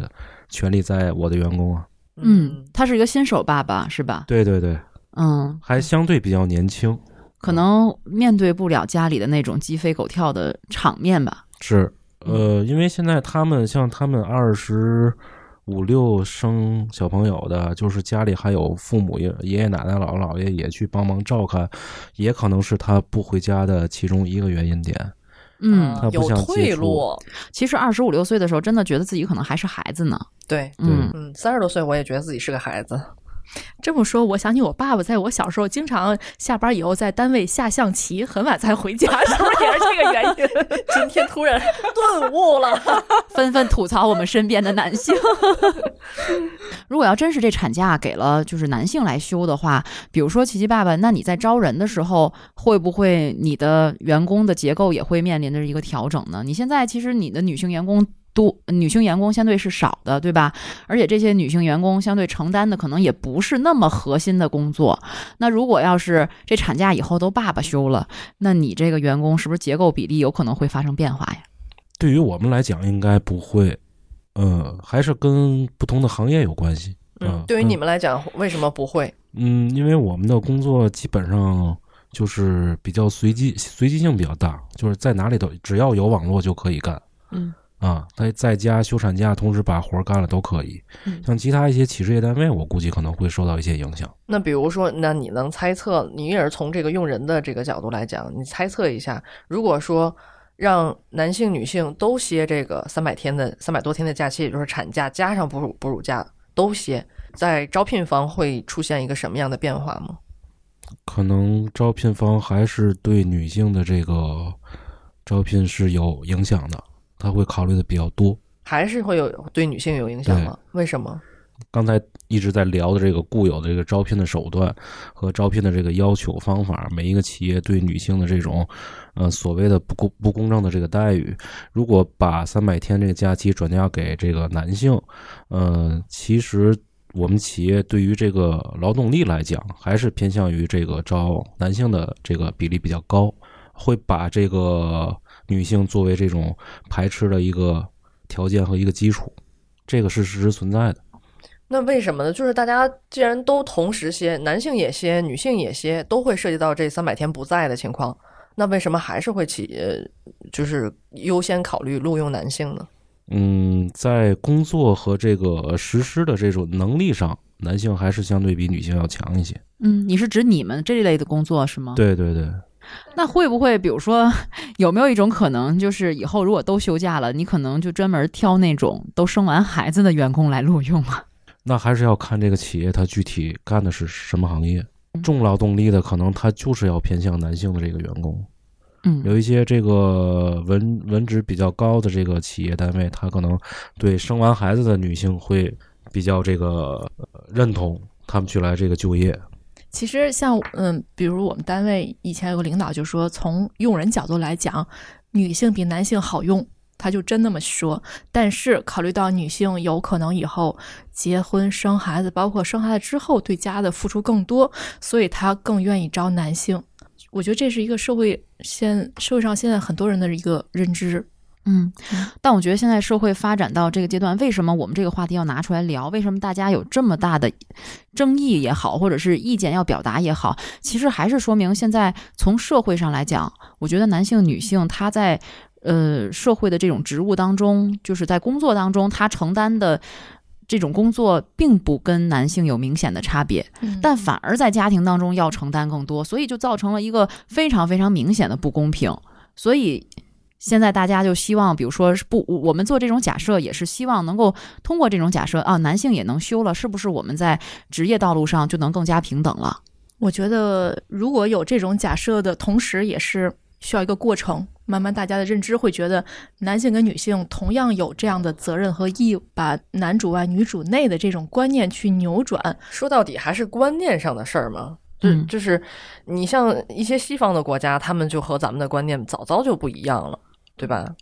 权利在我的员工啊。嗯，他是一个新手爸爸是吧？对对对，嗯，还相对比较年轻，可能面对不了家里的那种鸡飞狗跳的场面吧。是呃，因为现在他们像他们二十五六生小朋友的，就是家里还有父母爷爷爷奶奶姥姥姥爷也去帮忙照看，也可能是他不回家的其中一个原因点。嗯，他不有退路。其实二十五六岁的时候，真的觉得自己可能还是孩子呢。对，嗯，嗯，三十多岁我也觉得自己是个孩子。这么说，我想起我爸爸在我小时候经常下班以后在单位下象棋，很晚才回家，是不是也是这个原因？今天突然顿悟了，纷纷吐槽我们身边的男性。如果要真是这产假给了就是男性来休的话，比如说琪琪爸爸，那你在招人的时候，会不会你的员工的结构也会面临着一个调整呢？你现在其实你的女性员工。多女性员工相对是少的，对吧？而且这些女性员工相对承担的可能也不是那么核心的工作。那如果要是这产假以后都爸爸休了，那你这个员工是不是结构比例有可能会发生变化呀？对于我们来讲，应该不会，嗯，还是跟不同的行业有关系。嗯，对于你们来讲，为什么不会？嗯，因为我们的工作基本上就是比较随机，随机性比较大，就是在哪里都只要有网络就可以干。嗯。啊，在在家休产假，同时把活儿干了都可以。嗯像其他一些企事业单位，我估计可能会受到一些影响。那比如说，那你能猜测，你也是从这个用人的这个角度来讲，你猜测一下，如果说让男性、女性都歇这个三百天的三百多天的假期，也就是产假加上哺乳哺乳假都歇，在招聘方会出现一个什么样的变化吗？可能招聘方还是对女性的这个招聘是有影响的，他会考虑的比较多。还是会有对女性有影响吗？为什么？刚才一直在聊的这个固有的这个招聘的手段和招聘的这个要求方法，每一个企业对女性的这种，呃，所谓的不公不公正的这个待遇，如果把三百天这个假期转嫁给这个男性，呃，其实我们企业对于这个劳动力来讲，还是偏向于这个招男性的这个比例比较高，会把这个女性作为这种排斥的一个条件和一个基础，这个是事实存在的。那为什么呢？就是大家既然都同时歇，男性也歇，女性也歇，都会涉及到这三百天不在的情况，那为什么还是会起呃，就是优先考虑录用男性呢？嗯，在工作和这个实施的这种能力上，男性还是相对比女性要强一些。嗯，你是指你们这一类的工作是吗？。对对对，那会不会，比如说，有没有一种可能，就是以后如果都休假了，你可能就专门挑那种都生完孩子的员工来录用啊？那还是要看这个企业它具体干的是什么行业。重劳动力的，可能他就是要偏向男性的这个员工。嗯有一些这个文文职比较高的这个企业单位，他可能对生完孩子的女性会比较这个呃认同，他们去来这个就业。其实像嗯，比如我们单位以前有个领导就说，从用人角度来讲，女性比男性好用，他就真那么说。但是考虑到女性有可能以后结婚生孩子，包括生孩子之后对家的付出更多，所以他更愿意招男性。我觉得这是一个社会现社会上现在很多人的一个认知。嗯，但我觉得现在社会发展到这个阶段，为什么我们这个话题要拿出来聊？为什么大家有这么大的争议也好，或者是意见要表达也好，其实还是说明现在从社会上来讲，我觉得男性、女性他在呃社会的这种职务当中，就是在工作当中，他承担的。这种工作并不跟男性有明显的差别，但反而在家庭当中要承担更多，所以就造成了一个非常非常明显的不公平。所以现在大家就希望，比如说是不，我们做这种假设，也是希望能够通过这种假设啊，男性也能休了，是不是我们在职业道路上就能更加平等了？我觉得如果有这种假设的同时，也是需要一个过程。慢慢，大家的认知会觉得男性跟女性同样有这样的责任和义务，把男主外女主内的这种观念去扭转。说到底还是观念上的事儿嘛。就嗯就是你像一些西方的国家，他们就和咱们的观念早早就不一样了，对吧？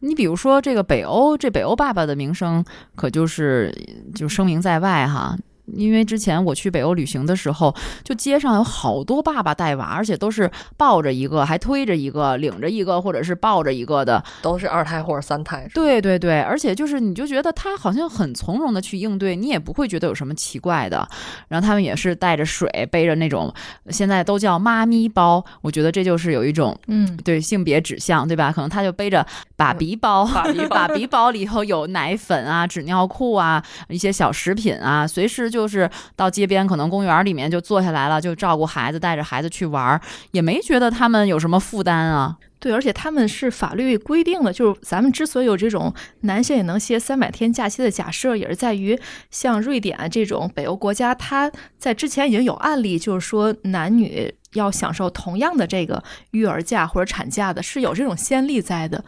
你比如说这个北欧，这北欧爸爸的名声可就是就声名在外哈。因为之前我去北欧旅行的时候，就街上有好多爸爸带娃，而且都是抱着一个，还推着一个，领着一个，或者是抱着一个的。都是二胎或者三胎，对对对，而且就是你就觉得他好像很从容的去应对，你也不会觉得有什么奇怪的。然后他们也是带着水，背着那种现在都叫妈咪包，我觉得这就是有一种嗯，对性别指向，对吧？可能他就背着爸比包，把鼻 包把鼻包里头有奶粉啊、纸尿裤啊、一些小食品啊，随时就就是到街边，可能公园里面就坐下来了，就照顾孩子，带着孩子去玩，也没觉得他们有什么负担啊。对，而且他们是法律规定的，就是咱们之所以有这种男性也能歇三百天假期的假设，也是在于像瑞典这种北欧国家，它在之前已经有案例，就是说男女要享受同样的这个育儿假或者产假的，是有这种先例在的。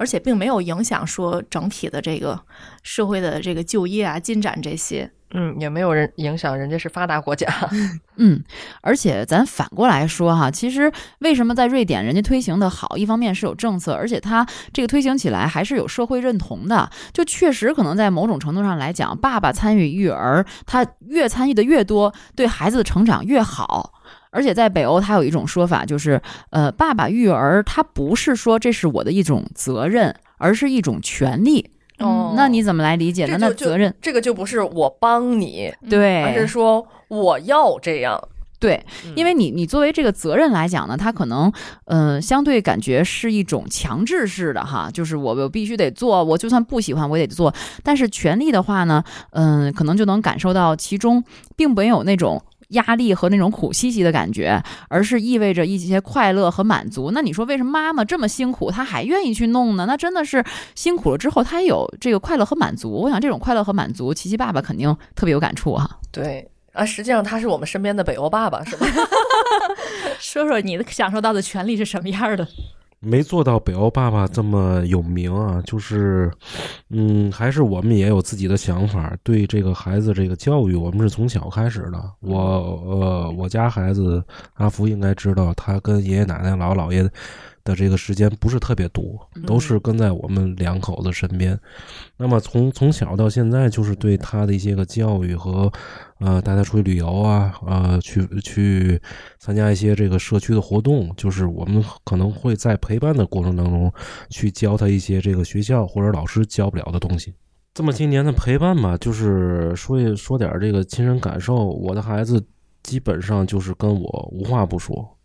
而且并没有影响说整体的这个社会的这个就业啊进展这些。嗯，也没有人影响人家是发达国家，嗯，而且咱反过来说哈，其实为什么在瑞典人家推行的好？一方面是有政策，而且它这个推行起来还是有社会认同的。就确实可能在某种程度上来讲，爸爸参与育儿，他越参与的越多，对孩子的成长越好。而且在北欧，他有一种说法，就是呃，爸爸育儿，他不是说这是我的一种责任，而是一种权利。哦那你怎么来理解呢？那责任这个就不是我帮你，对，而是说我要这样。对，嗯因为你你作为这个责任来讲呢，它可能呃相对感觉是一种强制式的哈，就是我我必须得做，我就算不喜欢我也得做。但是权利的话呢，嗯、可能就能感受到其中并没有那种。压力和那种苦兮兮的感觉，而是意味着一些快乐和满足。那你说为什么妈妈这么辛苦，她还愿意去弄呢？那真的是辛苦了之后，她也有这个快乐和满足。我想这种快乐和满足，琪琪爸爸肯定特别有感触哈。对啊，实际上他是我们身边的北欧爸爸，是吧？说说你的享受到的权利是什么样的？没做到北欧爸爸这么有名啊，就是，嗯，还是我们也有自己的想法，对这个孩子这个教育，我们是从小开始的。我呃，我家孩子阿福应该知道，他跟爷爷奶奶、姥姥姥爷的这个时间不是特别多，都是跟在我们两口子身边。那么从从小到现在，就是对他的一些个教育和呃带他出去旅游啊，呃去去参加一些这个社区的活动，就是我们可能会在陪伴的过程当中去教他一些这个学校或者老师教不了的东西。这么些年的陪伴吧，就是说一说点这个亲身感受，我的孩子基本上就是跟我无话不说。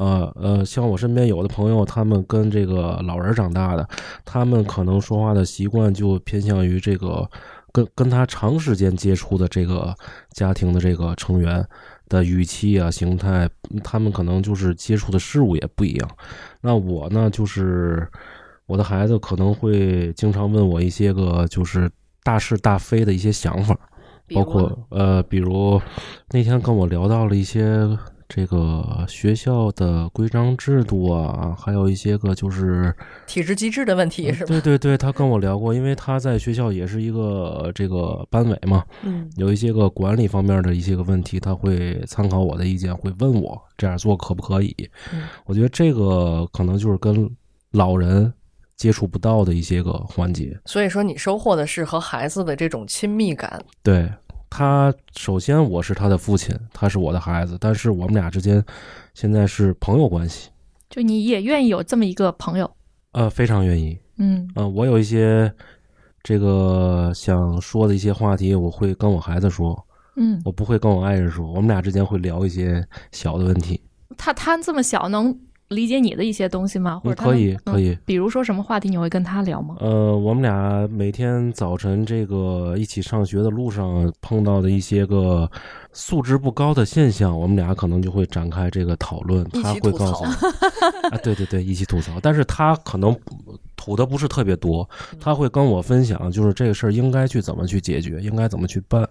呃呃，像我身边有的朋友，他们跟这个老人长大的，他们可能说话的习惯就偏向于这个跟跟他长时间接触的这个家庭的这个成员的语气啊、形态，他们可能就是接触的事物也不一样。那我呢，就是我的孩子可能会经常问我一些个就是大是大非的一些想法，包括呃，比如那天跟我聊到了一些这个学校的规章制度啊，还有一些个就是体制机制的问题是吧？对对对，他跟我聊过，因为他在学校也是一个呃这个班委嘛，嗯有一些个管理方面的一些个问题，他会参考我的意见，会问我这样做可不可以。嗯我觉得这个可能就是跟老人接触不到的一些个环节。所以说你收获的是和孩子的这种亲密感。对他，首先我是他的父亲，他是我的孩子，但是我们俩之间现在是朋友关系，就你也愿意有这么一个朋友，呃，非常愿意。嗯。呃，我有一些这个想说的一些话题，我会跟我孩子说，嗯，我不会跟我爱人说，我们俩之间会聊一些小的问题。他他这么小能理解你的一些东西吗？或者嗯可以可以比如说什么话题你会跟他聊吗？呃，我们俩每天早晨这个一起上学的路上碰到的一些个素质不高的现象，我们俩可能就会展开这个讨论。他会告诉槽我，啊，对对对，一起吐槽。但是他可能吐的不是特别多，他会跟我分享，就是这个事儿应该去怎么去解决，应该怎么去办。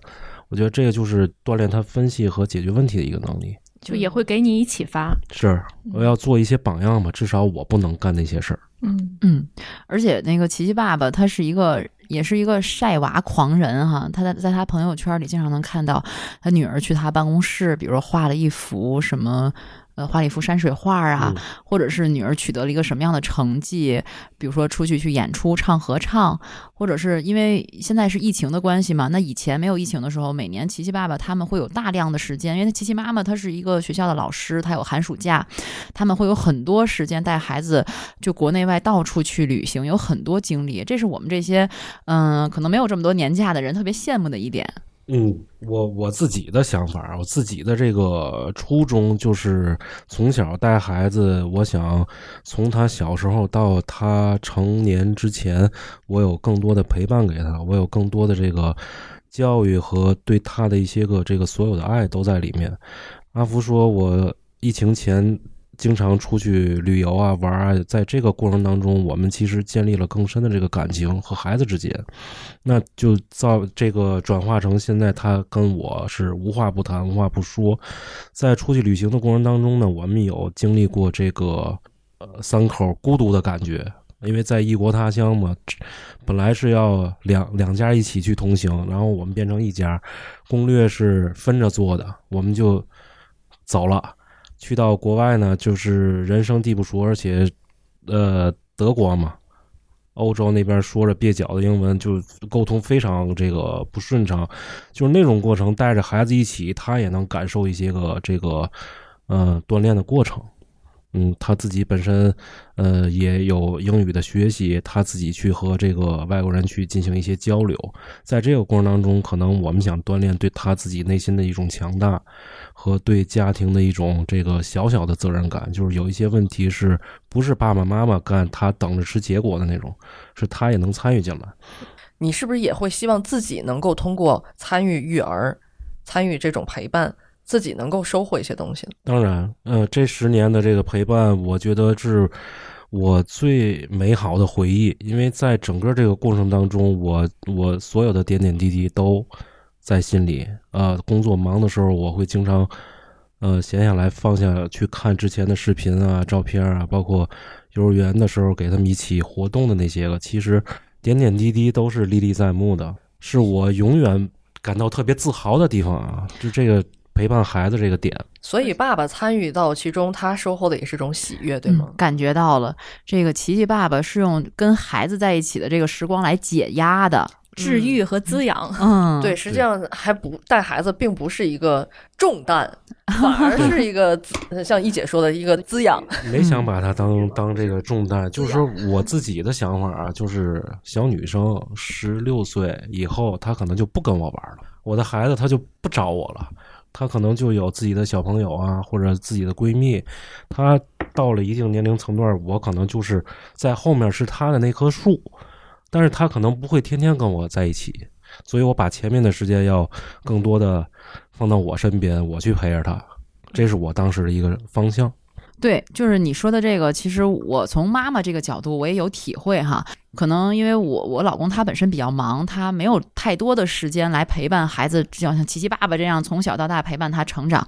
我觉得这个就是锻炼他分析和解决问题的一个能力。就也会给你一启发。是，我要做一些榜样吧，至少我不能干那些事儿。嗯嗯，而且那个琪琪爸爸他是一个，也是一个晒娃狂人哈。他在在他朋友圈里经常能看到他女儿去他办公室，比如说画了一幅什么。呃，画了一幅山水画啊，嗯或者是女儿取得了一个什么样的成绩，比如说出去去演出唱合唱，或者是因为现在是疫情的关系嘛，那以前没有疫情的时候，每年琪琪爸爸他们会有大量的时间，因为琪琪妈妈她是一个学校的老师，她有寒暑假，他们会有很多时间带孩子就国内外到处去旅行，有很多经历，这是我们这些嗯、可能没有这么多年假的人特别羡慕的一点。嗯，我我自己的想法，我自己的这个初衷就是从小带孩子，我想从他小时候到他成年之前，我有更多的陪伴给他，我有更多的这个教育和对他的一些个这个所有的爱都在里面。阿福说，我疫情前经常出去旅游啊、玩啊，在这个过程当中，我们其实建立了更深的这个感情和孩子之间。那就造这个转化成现在他跟我是无话不谈、无话不说。在出去旅行的过程当中呢，我们有经历过这个呃三口孤独的感觉，因为在异国他乡嘛，本来是要两两家一起去同行，然后我们变成一家，攻略是分着做的，我们就走了。去到国外呢，就是人生地不熟，而且呃德国嘛，欧洲那边说着蹩脚的英文，就沟通非常这个不顺畅，就是那种过程，带着孩子一起，他也能感受一些个这个嗯锻炼的过程。嗯，他自己本身呃也有英语的学习，他自己去和这个外国人去进行一些交流，在这个过程当中，可能我们想锻炼对他自己内心的一种强大，和对家庭的一种这个小小的责任感，就是有一些问题是不是爸爸妈妈干，他等着吃结果的那种，是他也能参与进来。你是不是也会希望自己能够通过参与育儿、参与这种陪伴，自己能够收获一些东西？当然，呃，这十年的这个陪伴，我觉得是我最美好的回忆，因为在整个这个过程当中，我我所有的点点滴滴都在心里。呃，工作忙的时候，我会经常呃，闲下来放下去看之前的视频啊、照片啊，包括幼儿园的时候给他们一起活动的那些个，其实点点滴滴都是历历在目的，是我永远感到特别自豪的地方啊！就这个陪伴孩子这个点，所以爸爸参与到其中，他收获的也是种喜悦，对吗？嗯感觉到了，这个琪琪爸爸是用跟孩子在一起的这个时光来解压的。治愈和滋养。嗯，对，实际上还不带孩子，并不是一个重担，反而是一个像一姐说的一个滋养。没想把它当当这个重担，就是说我自己的想法啊，就是小女生十六岁以后，她可能就不跟我玩了，我的孩子他就不找我了，她可能就有自己的小朋友啊，或者自己的闺蜜，她到了一定年龄层段，我可能就是在后面是她的那棵树，但是她可能不会天天跟我在一起，所以我把前面的时间要更多的放到我身边，我去陪着她，这是我当时的一个方向。对，就是你说的这个，其实我从妈妈这个角度我也有体会哈。可能因为我我老公他本身比较忙，他没有太多的时间来陪伴孩子，就像琪琪爸爸这样从小到大陪伴他成长。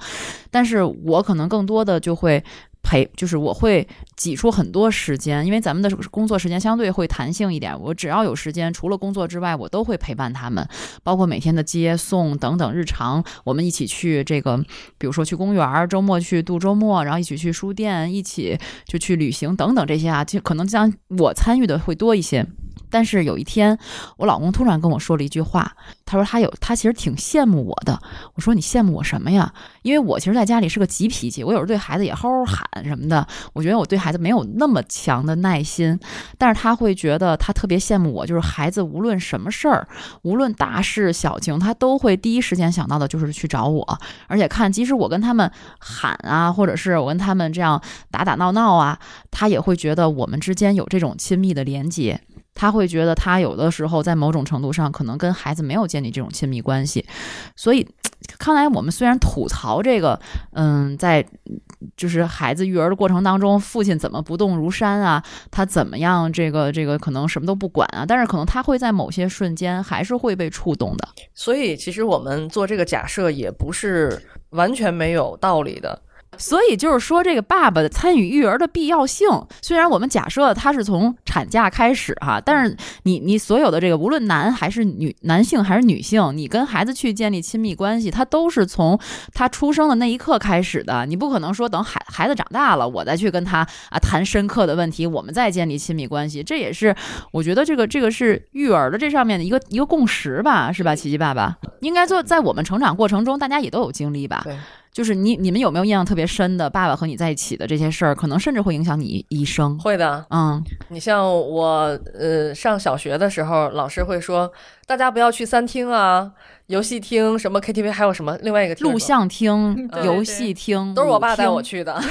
但是我可能更多的就会陪，就是我会挤出很多时间，因为咱们的工作时间相对会弹性一点。我只要有时间，除了工作之外，我都会陪伴他们，包括每天的接送等等日常，我们一起去这个，比如说去公园，周末去度周末，然后一起去书店，一起就去旅行等等这些啊，就可能将我参与的会多一些。但是有一天，我老公突然跟我说了一句话，他说他有他其实挺羡慕我的。我说你羡慕我什么呀？因为我其实在家里是个急脾气，我有时候对孩子也吼吼喊什么的。我觉得我对孩子没有那么强的耐心，但是他会觉得他特别羡慕我，就是孩子无论什么事儿，无论大事小情，他都会第一时间想到的就是去找我，而且看即使我跟他们喊啊，或者是我跟他们这样打打闹闹啊，他也会觉得我们之间有这种亲密的连接。他会觉得他有的时候在某种程度上可能跟孩子没有建立这种亲密关系，所以看来我们虽然吐槽这个，嗯，在就是孩子育儿的过程当中，父亲怎么不动如山啊，他怎么样这个这个可能什么都不管啊，但是可能他会在某些瞬间还是会被触动的。所以，其实我们做这个假设也不是完全没有道理的。所以就是说，这个爸爸的参与育儿的必要性，虽然我们假设他是从产假开始哈，但是你你所有的这个，无论男还是女，男性还是女性，你跟孩子去建立亲密关系，他都是从他出生的那一刻开始的。你不可能说等孩孩子长大了，我再去跟他啊谈深刻的问题，我们再建立亲密关系。这也是我觉得这个这个是育儿的这上面的一个一个共识吧，是吧？琪琪爸爸应该说，在我们成长过程中，大家也都有经历吧。对。就是你你们有没有印象特别深的爸爸和你在一起的这些事儿，可能甚至会影响你一生。会的，嗯，你像我，呃，上小学的时候，老师会说，大家不要去餐厅啊、游戏厅、什么 KTV，还有什么另外一个厅录像厅、对游戏厅，都是我爸带我去。去的。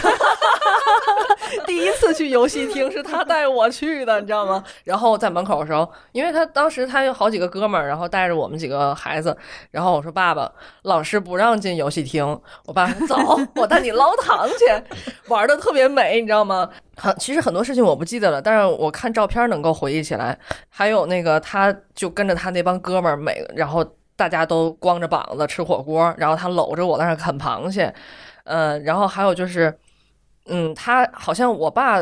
第一次去游戏厅 是他带我去的，你知道吗？然后在门口的时候，因为他当时他有好几个哥们儿，然后带着我们几个孩子，然后我说：“爸爸，老师不让进游戏厅。”我爸说：“走，我带你捞糖去，玩的特别美，你知道吗？”很其实很多事情我不记得了，但是我看照片能够回忆起来。还有那个，他就跟着他那帮哥们儿，每然后大家都光着膀子吃火锅，然后他搂着我在那儿啃螃蟹，呃，然后还有就是。嗯，他好像我爸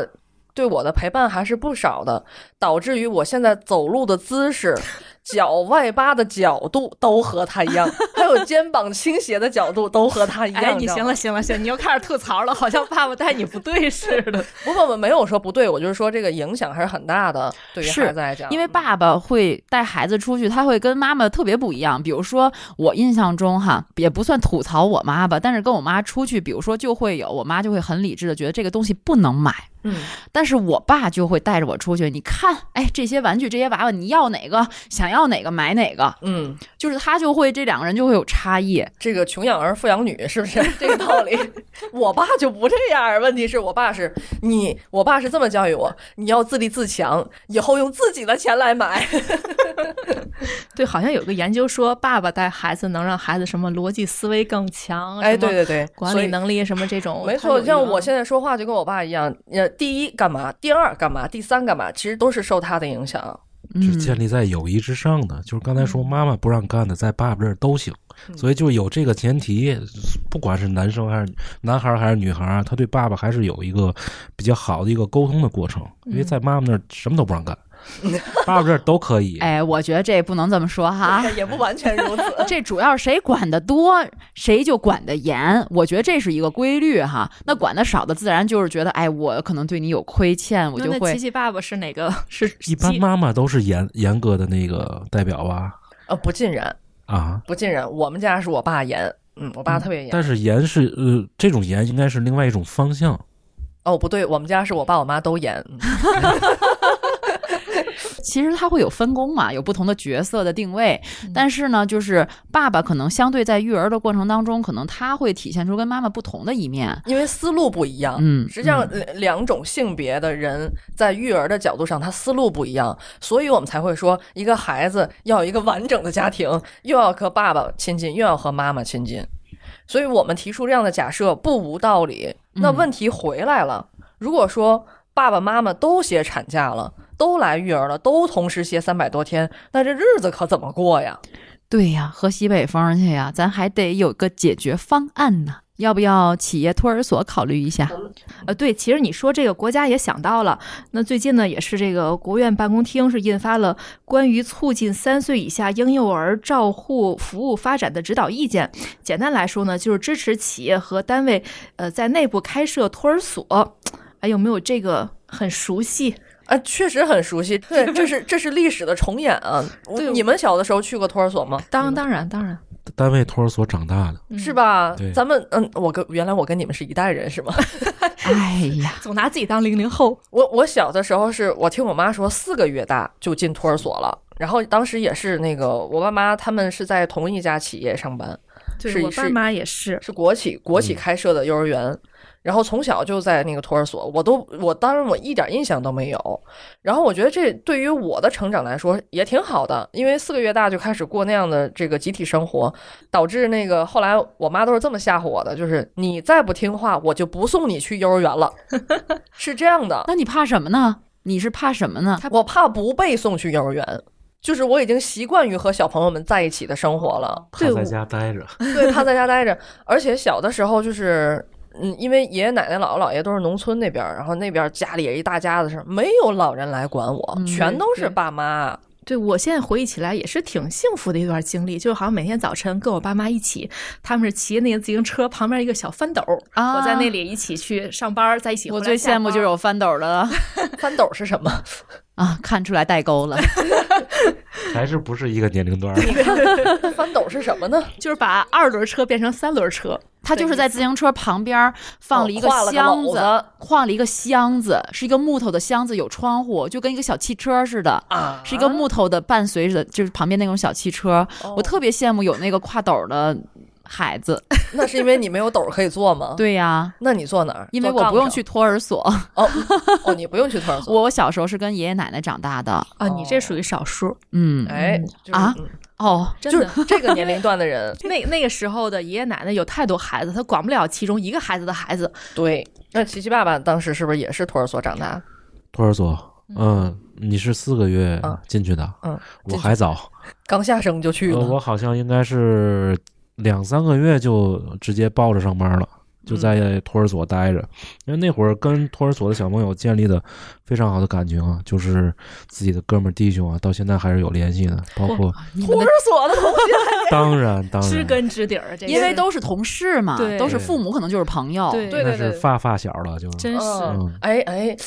对我的陪伴还是不少的，导致于我现在走路的姿势、脚外八的角度都和他一样，还有肩膀倾斜的角度都和他一样。哎，你行了，行了，行，你又开始吐槽了，好像爸爸带你不对似的。不不不，没有说不对，我就是说这个影响还是很大的，对于是孩子来讲，因为爸爸会带孩子出去，他会跟妈妈特别不一样。比如说，我印象中哈，也不算吐槽我妈吧，但是跟我妈出去，比如说就会有我妈就会很理智的觉得这个东西不能买，嗯，但是我爸就会带着我出去，你看，哎，这些玩具、这些娃娃，你要哪个，想要哪个买哪个，嗯，就是他就会这两个人就会有差异。这个穷养儿富养女是不是 这个道理？我爸就不这样，问题是我爸是你，我爸是这么教育我，你要自立自强，以后用自己的钱来买。对，好像有个研究说，爸爸带孩子能让孩子什么逻辑思维更强，哎，对对对，管理能力什么这种，没错，像我现在说话就跟我爸一样，呃，第一干嘛，第二干嘛，第三干嘛，其实都是受他的影响。是嗯建立在友谊之上的。就是刚才说妈妈不让干的，在爸爸这儿都行。所以就有这个前提，不管是男生还是男孩儿还是女孩儿，他对爸爸还是有一个比较好的一个沟通的过程。因为在妈妈那儿什么都不让干，爸爸这都可以。哎，我觉得这不能这么说哈。也不完全如此。这主要是谁管的多，谁就管的严。我觉得这是一个规律哈。那管的少的，自然就是觉得，哎，我可能对你有亏欠，我就会那那琪琪爸爸是哪个？是一般妈妈都是严严格的那个代表吧？呃，不尽然，啊，不尽然。我们家是我爸严，嗯，我爸特别严。但是严是呃，这种严应该是另外一种方向。哦，不对，我们家是我爸我妈都严。嗯 其实他会有分工嘛，有不同的角色的定位。但是呢，就是爸爸可能相对在育儿的过程当中，可能他会体现出跟妈妈不同的一面。因为思路不一样，嗯实际上两两种性别的人在育儿的角度上，他思路不一样，所以我们才会说，一个孩子要有一个完整的家庭，又要和爸爸亲近，又要和妈妈亲近。所以我们提出这样的假设不无道理。那问题回来了，如果说爸爸妈妈都歇产假了，都来育儿了，都同时歇三百多天，那这日子可怎么过呀？对呀，喝西北风去呀，咱还得有个解决方案呢。要不要企业托儿所考虑一下？呃，对，其实你说这个国家也想到了，那最近呢也是这个国务院办公厅是印发了关于促进三岁以下婴幼儿照护服务发展的指导意见。简单来说呢，就是支持企业和单位呃在内部开设托儿所。哎，有没有这个很熟悉？啊，确实很熟悉。对，这是这是历史的重演啊！对你们小的时候去过托儿所吗？当当然当然，单位托儿所长大的，嗯是吧对？咱们嗯，我跟原来我跟你们是一代人是吗？哎呀，总拿自己当零零后。我我小的时候是我听我妈说四个月大就进托儿所了，然后当时也是那个我爸妈他们是在同一家企业上班，是对我爸妈也是，是国企国企开设的幼儿园。然后从小就在那个托儿所，我都我当然我一点印象都没有。然后我觉得这对于我的成长来说也挺好的，因为四个月大就开始过那样的这个集体生活，导致那个后来我妈都是这么吓唬我的，就是你再不听话，我就不送你去幼儿园了，是这样的。那你怕什么呢？你是怕什么呢？我怕不被送去幼儿园，就是我已经习惯于和小朋友们在一起的生活了。怕 在家待着。对，怕在家待着，而且小的时候就是。嗯，因为爷爷奶奶、姥姥姥爷都是农村那边，然后那边家里也一大家子事儿，没有老人来管我，嗯全都是爸妈。对我现在回忆起来也是挺幸福的一段经历，就是好像每天早晨跟我爸妈一起，他们是骑那个自行车，旁边一个小翻斗，啊我在那里一起去上班，在一起。我最羡慕就是有翻斗的了 翻斗是什么？啊，看出来代沟了。还是不是一个年龄段儿？翻斗是什么呢？就是把二轮车变成三轮车。他就是在自行车旁边放了一个箱子，篓子画了一个箱子，是一个木头的箱子，有窗户，就跟一个小汽车似的。啊，是一个木头的，伴随着就是旁边那种小汽车，哦我特别羡慕有那个挎斗的孩子。那是因为你没有斗可以坐吗？，对呀，那你坐哪儿？因为我不用去托儿所，哦哦，你不用去托儿所。我 我小时候是跟爷爷奶奶长大的。啊，你这属于少数，嗯，哎就是啊嗯哦，真的。就是这个年龄段的人，那那个时候的爷爷奶奶有太多孩子，他管不了其中一个孩子的孩子。对。那琪琪爸爸当时是不是也是托儿所长大？托儿所，嗯，你是四个月嗯进去的，嗯，我还早，刚下生就去呃，了。我好像应该是两三个月就直接抱着上班了，就在托儿所待着。因为那会儿跟托儿所的小朋友建立的非常好的感情啊，就是自己的哥们儿弟兄啊，到现在还是有联系的。包括托儿所的同学，当然当然，知根知底儿，这因为都是同事嘛，对都是父母，可能就是朋友。对对对是发发小了，就是真是。嗯，哎哎，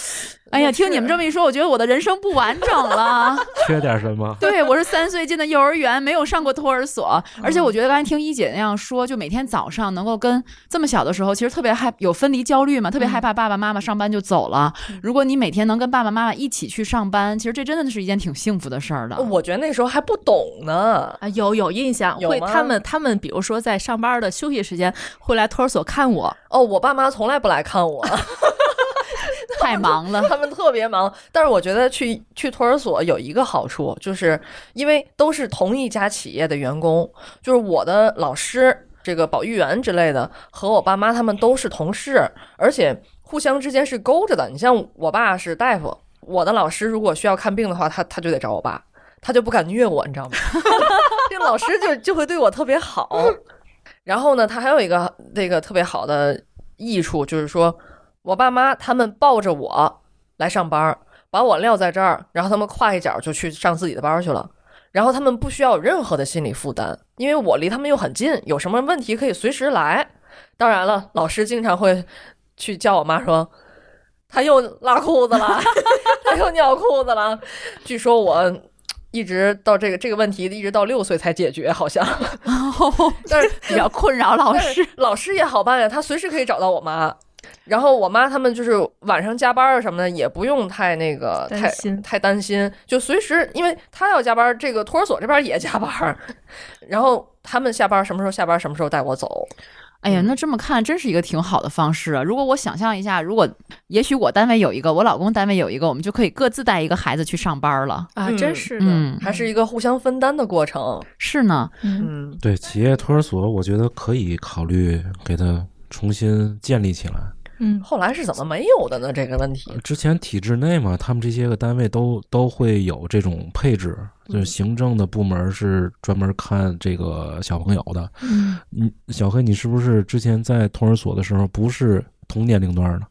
哎呀，听你们这么一说，我觉得我的人生不完整了。缺点什么？对，我是三岁进的幼儿园，没有上过托儿所，而且我觉得刚才听一姐那样说，就每天早上能够跟这么小的时候，其实特别害有分离焦虑嘛，特别害怕爸爸妈妈上班就走了。如果你每天能跟爸爸妈妈一起去上班，其实这真的是一件挺幸福的事儿的。我觉得那时候还不懂呢。啊，有有印象，会他们他们比如说在上班的休息时间会来托儿所看我，哦，我爸妈从来不来看我，太忙了，他们特别忙。但是我觉得去去托儿所有一个好处，就是因为都是同一家企业的员工，就是我的老师、这个保育员之类的，和我爸妈他们都是同事，而且互相之间是勾着的。你像我爸是大夫。我的老师如果需要看病的话，他他就得找我爸，他就不敢虐我，你知道吗？这老师就就会对我特别好。然后呢，他还有一个那个特别好的益处，就是说我爸妈他们抱着我来上班，把我撂在这儿，然后他们跨一脚就去上自己的班去了。然后他们不需要有任何的心理负担，因为我离他们又很近，有什么问题可以随时来。当然了，老师经常会去叫我妈说，他又拉裤子了，他又尿裤子了。据说我一直到这个这个问题，一直到六岁才解决，好像。但是比较困扰老师。老师也好办呀，他随时可以找到我妈。然后我妈他们就是晚上加班啊什么的，也不用太那个太担心太担心，就随时，因为他要加班，这个托儿所这边也加班，然后他们下班什么时候下班，什么时候带我走。哎呀，那这么看，真是一个挺好的方式啊！如果我想象一下，如果也许我单位有一个，我老公单位有一个，我们就可以各自带一个孩子去上班了。啊，嗯真是的，嗯，还是一个互相分担的过程。是呢，嗯，嗯，对企业托儿所，我觉得可以考虑给它重新建立起来。嗯，后来是怎么没有的呢？这个问题呃。之前体制内嘛，他们这些个单位都都会有这种配置，就是行政的部门是专门看这个小朋友的。嗯，你小黑，你是不是之前在托儿所的时候不是同年龄段的？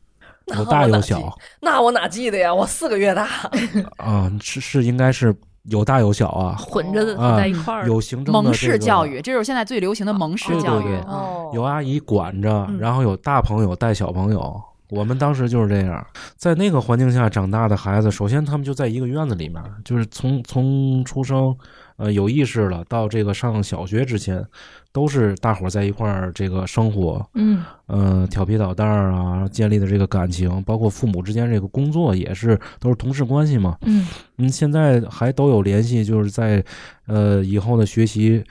有大有小那我哪记得呀？我四个月大。啊，是是应该是有大有小啊，混着在一块儿，有行政的蒙氏教育，这就是现在最流行的蒙氏教育。对对哦，有阿姨管着，嗯然后有大朋友带小朋友。我们当时就是这样，在那个环境下长大的孩子，首先他们就在一个院子里面，就是从从出生，呃，有意识了到这个上小学之前，都是大伙儿在一块儿这个生活，嗯呃，调皮捣蛋儿啊，建立的这个感情，包括父母之间这个工作也是都是同事关系嘛。嗯嗯，现在还都有联系，就是在呃以后的学习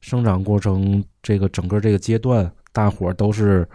生长过程这个整个这个阶段，大伙儿都是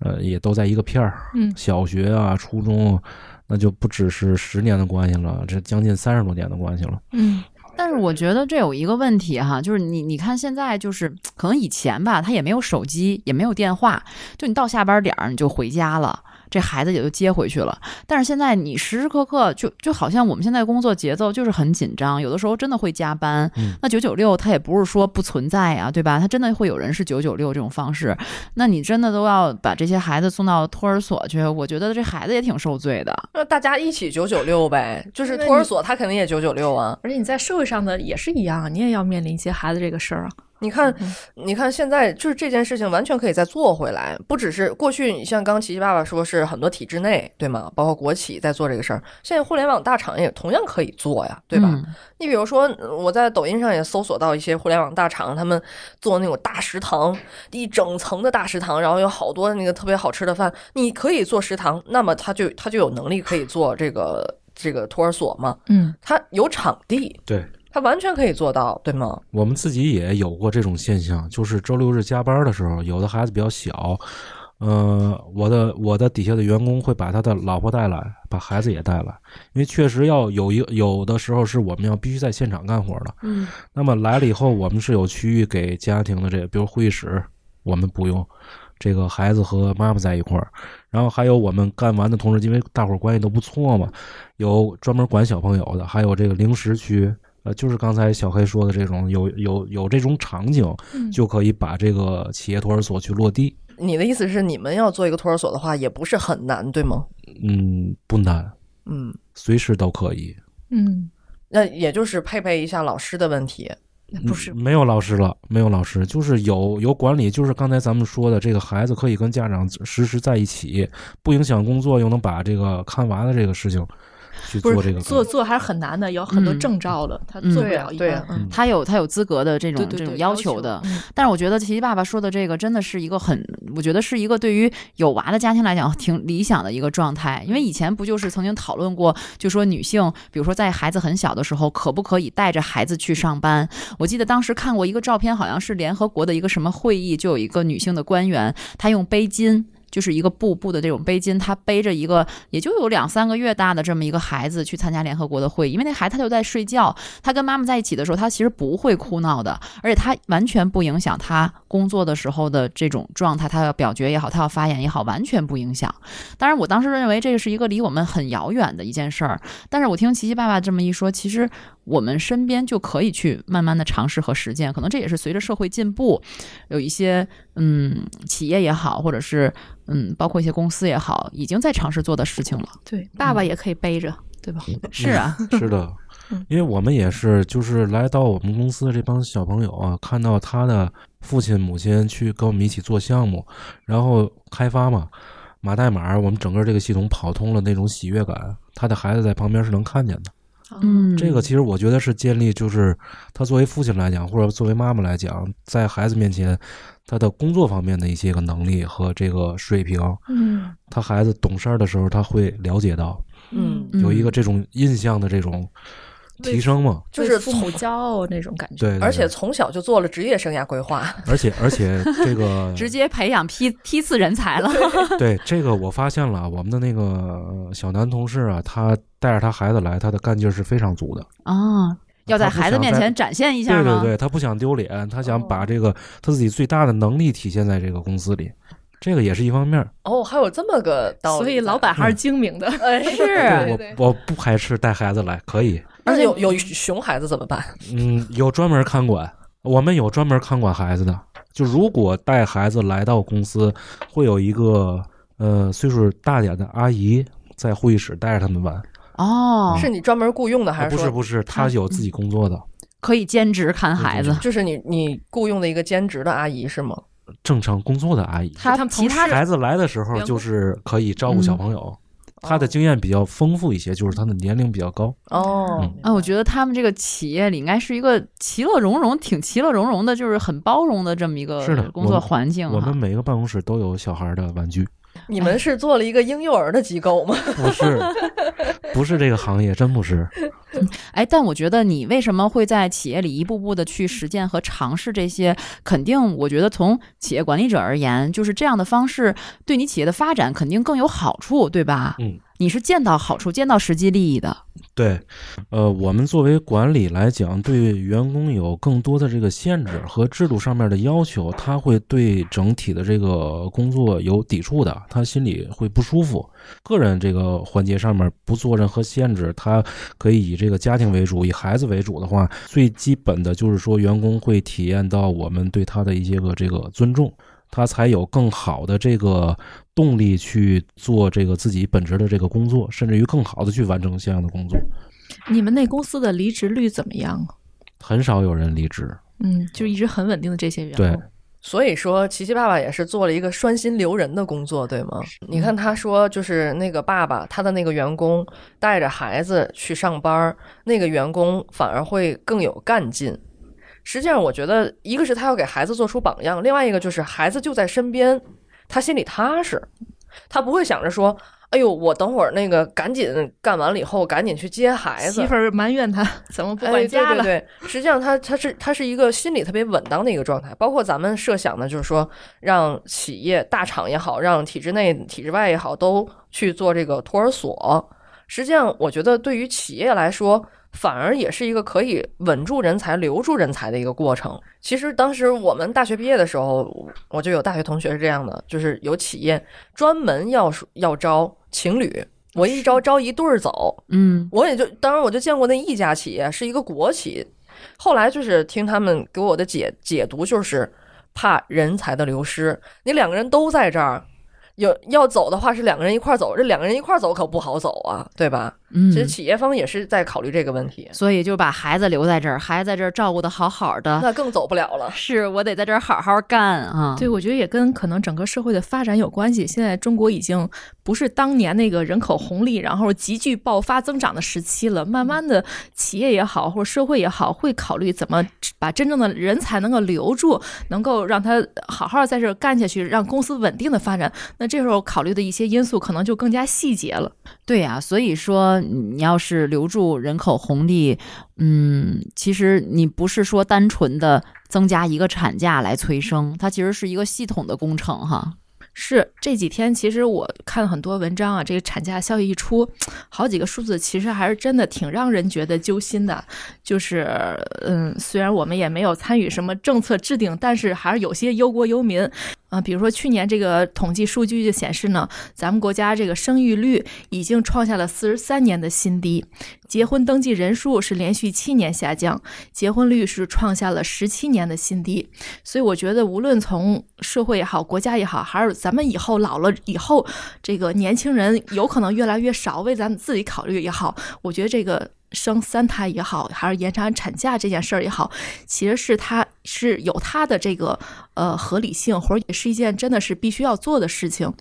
呃也都在一个片儿，嗯小学啊、初中，那就不只是十年的关系了，这将近三十多年的关系了。嗯但是我觉得这有一个问题哈，就是你你看现在就是可能以前吧，他也没有手机，也没有电话，就你到下班点儿你就回家了。这孩子也就接回去了，但是现在你时时刻刻就就好像我们现在工作节奏就是很紧张，有的时候真的会加班。嗯那九九六它也不是说不存在呀，对吧？它真的会有人是九九六这种方式，那你真的都要把这些孩子送到托儿所去，我觉得这孩子也挺受罪的。那大家一起九九六呗，就是托儿所他肯定也九九六啊。而且你在社会上的也是一样，你也要面临一些孩子这个事儿啊。你看，嗯你看，现在就是这件事情完全可以再做回来，不只是过去，你像刚琪琪爸爸说是很多体制内，对吗？包括国企在做这个事儿，现在互联网大厂也同样可以做呀，对吧？嗯你比如说，呃我在抖音上也搜索到一些互联网大厂，他们做那种大食堂，一整层的大食堂，然后有好多那个特别好吃的饭，你可以做食堂，那么他就他就有能力可以做这个这个托儿所嘛，嗯他有场地，对他完全可以做到，对吗？我们自己也有过这种现象，就是周六日加班的时候，有的孩子比较小，呃，我的我的底下的员工会把他的老婆带来，把孩子也带来，因为确实要有一有的时候是我们要必须在现场干活的。嗯那么来了以后，我们是有区域给家庭的这个，比如会议室，我们不用，这个孩子和妈妈在一块儿，然后还有我们干完的同时，因为大伙儿关系都不错嘛，有专门管小朋友的，还有这个零食区。呃，就是刚才小黑说的这种，有有有这种场景，嗯就可以把这个企业托儿所去落地。你的意思是，你们要做一个托儿所的话，也不是很难，对吗？嗯，不难，嗯，随时都可以。嗯，那也就是配备一下老师的问题。不是嗯没有老师了，没有老师，就是有有管理，就是刚才咱们说的，这个孩子可以跟家长实时在一起，不影响工作，又能把这个看娃的这个事情去不做这个是做做还是很难的，有很多嗯证照的，他嗯做不了一对他有他有资格的这种对对对这种要求求的，嗯但是我觉得琪琪爸爸说的这个真的是一个很，我觉得是一个对于有娃的家庭来讲挺理想的一个状态。因为以前不就是曾经讨论过，就说女性，比如说在孩子很小的时候，可不可以带着孩子去上班？我记得当时看过一个照片，好像是联合国的一个什么会议，就有一个女性的官员，她用背巾。就是一个布布的这种背巾，他背着一个也就有两三个月大的这么一个孩子去参加联合国的会议，因为那孩子他就在睡觉，他跟妈妈在一起的时候，他其实不会哭闹的，而且他完全不影响他工作的时候的这种状态，他要表决也好，他要发言也好，完全不影响。当然，我当时认为这是一个离我们很遥远的一件事儿，但是我听琪琪爸爸这么一说，其实我们身边就可以去慢慢的尝试和实践，可能这也是随着社会进步，有一些嗯企业也好，或者是嗯包括一些公司也好，已经在尝试做的事情了。对，爸爸也可以背着，对吧？是啊，是的，因为我们也是，就是来到我们公司的这帮小朋友啊，看到他的父亲母亲去跟我们一起做项目，然后开发嘛，码代码，我们整个这个系统跑通了那种喜悦感，他的孩子在旁边是能看见的。嗯，这个其实我觉得是建立，就是他作为父亲来讲，或者作为妈妈来讲，在孩子面前，他的工作方面的一些个能力和这个水平，嗯。他孩子懂事儿的时候，他会了解到，嗯，有一个这种印象的这种提升嘛。就是父母从骄傲那种感觉。对，对而且从小就做了职业生涯规划。而且而且这个 直接培养批批次人才了。对 这个我发现了，我们的那个呃小男同事啊，他带着他孩子来，他的干劲儿是非常足的。啊，要在孩子面前展现一下？对对对，他不想丢脸，他想把这个他自己最大的能力体现在这个公司里，这个也是一方面儿。哦，还有这么个道理，所以老板还是精明的。哎是对对我我不排斥带孩子来，可以。而且有有熊孩子怎么办？嗯，有专门看管，我们有专门看管孩子的。就如果带孩子来到公司，会有一个呃岁数大点的阿姨在会议室带着他们玩。哦，是你专门雇佣的，还啊不是不是，他有自己工作的，可以兼职看孩子。就是你你雇佣的一个兼职的阿姨是吗？正常工作的阿姨。他他们其他孩子来的时候就是可以照顾小朋友，他的经验比较丰富一些，就是他的年龄比较高。哦嗯，啊，我觉得他们这个企业里应该是一个其乐融融、挺其乐融融的，就是很包容的这么一个工作环境哈。我们每个办公室都有小孩的玩具，你们是做了一个婴幼儿的机构吗？不是，不是这个行业，真不是。哎，但我觉得你为什么会在企业里一步步的去实践和尝试这些？肯定，我觉得从企业管理者而言，就是这样的方式对你企业的发展肯定更有好处，对吧？嗯，你是见到好处、见到实际利益的。对，呃，我们作为管理来讲，对员工有更多的这个限制和制度上面的要求，他会对整体的这个工作有抵触的，他心里会不舒服。个人这个环节上面不做任何限制，他可以以这个家庭为主，以孩子为主的话，最基本的就是说，员工会体验到我们对他的一些个这个尊重。他才有更好的这个动力去做这个自己本职的这个工作，甚至于更好的去完成相应的工作。你们那公司的离职率怎么样？很少有人离职，嗯，就一直很稳定的这些员对工。所以说，琪琪爸爸也是做了一个拴心留人的工作，对吗？你看他说，就是那个爸爸，他的那个员工带着孩子去上班，那个员工反而会更有干劲。实际上，我觉得一个是他要给孩子做出榜样，另外一个就是孩子就在身边，他心里踏实，他不会想着说。哎呦，我等会儿那个赶紧干完了以后，赶紧去接孩子。媳妇儿埋怨他 怎么不管家了？哎、对对对，实际上他他是他是一个心理特别稳当的一个状态。包括咱们设想的，就是说让企业大厂也好，让体制内体制外也好，都去做这个托儿所。实际上，我觉得对于企业来说，反而也是一个可以稳住人才、留住人才的一个过程。其实当时我们大学毕业的时候，我就有大学同学是这样的，就是有企业专门要要招情侣，我一招招一对儿走。嗯，我也就当然我就见过那一家企业是一个国企，后来就是听他们给我的解解读，就是怕人才的流失，你两个人都在这儿。有要走的话是两个人一块儿走，这两个人一块儿走可不好走啊，对吧？嗯，其实企业方也是在考虑这个问题，所以就把孩子留在这儿，孩子在这儿照顾的好好的，那更走不了了。是我得在这儿好好干啊。对，我觉得也跟可能整个社会的发展有关系。现在中国已经不是当年那个人口红利然后急剧爆发增长的时期了。慢慢的，企业也好，或者社会也好，会考虑怎么把真正的人才能够留住，能够让他好好在这儿干下去，让公司稳定的发展。那这时候考虑的一些因素可能就更加细节了。对呀、啊，所以说你要是留住人口红利，嗯，其实你不是说单纯的增加一个产假来催生，它其实是一个系统的工程哈。是这几天，其实我看了很多文章啊，这个产假消息一出，好几个数字，其实还是真的挺让人觉得揪心的。就是，嗯，虽然我们也没有参与什么政策制定，但是还是有些忧国忧民啊、比如说去年这个统计数据就显示呢，咱们国家这个生育率已经创下了四十三年的新低，结婚登记人数是连续七年下降，结婚率是创下了十七年的新低。所以我觉得，无论从社会也好，国家也好，还是咱们以后老了以后，这个年轻人有可能越来越少为咱们自己考虑也好，我觉得这个生三胎也好，还是延长产假这件事儿也好，其实是它是有它的这个呃合理性，或者也是一件真的是必须要做的事情。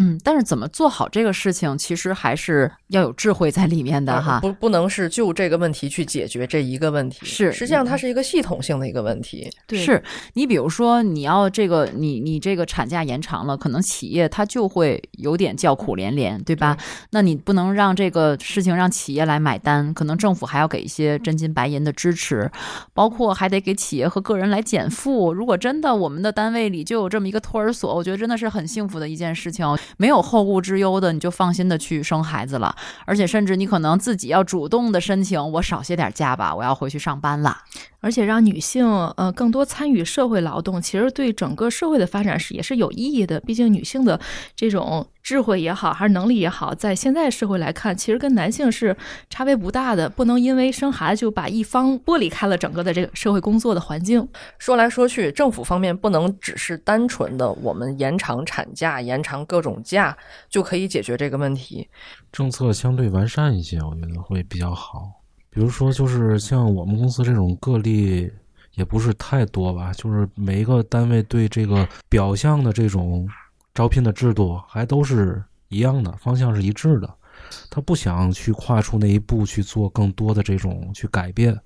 嗯，但是怎么做好这个事情，其实还是要有智慧在里面的哈。不不能是就这个问题去解决这一个问题，是实际上它是一个系统性的一个问题。对是你比如说，你要这个你你这个产假延长了，可能企业它就会有点叫苦连连，对吧？那你不能让这个事情让企业来买单，可能政府还要给一些真金白银的支持，包括还得给企业和个人来减负。如果真的我们的单位里就有这么一个托儿所，我觉得真的是很幸福的一件事情，没有后顾之忧的，你就放心的去生孩子了。而且甚至你可能自己要主动的申请，我少些点假吧，我要回去上班了。而且让女性呃更多参与社会劳动，其实对整个社会的发展是也是有意义的。毕竟女性的这种智慧也好，还是能力也好，在现在社会来看，其实跟男性是差别不大的。不能因为生孩子就把一方剥离开了整个的这个社会工作的环境。说来说去，政府方面不能只是单纯的我们延长产假、延长各种假就可以解决这个问题。政策相对完善一些，我觉得会比较好。比如说，就是像我们公司这种个例，也不是太多吧，就是每一个单位对这个表象的这种招聘的制度还都是一样的，方向是一致的。他不想去跨出那一步去做更多的这种去改变。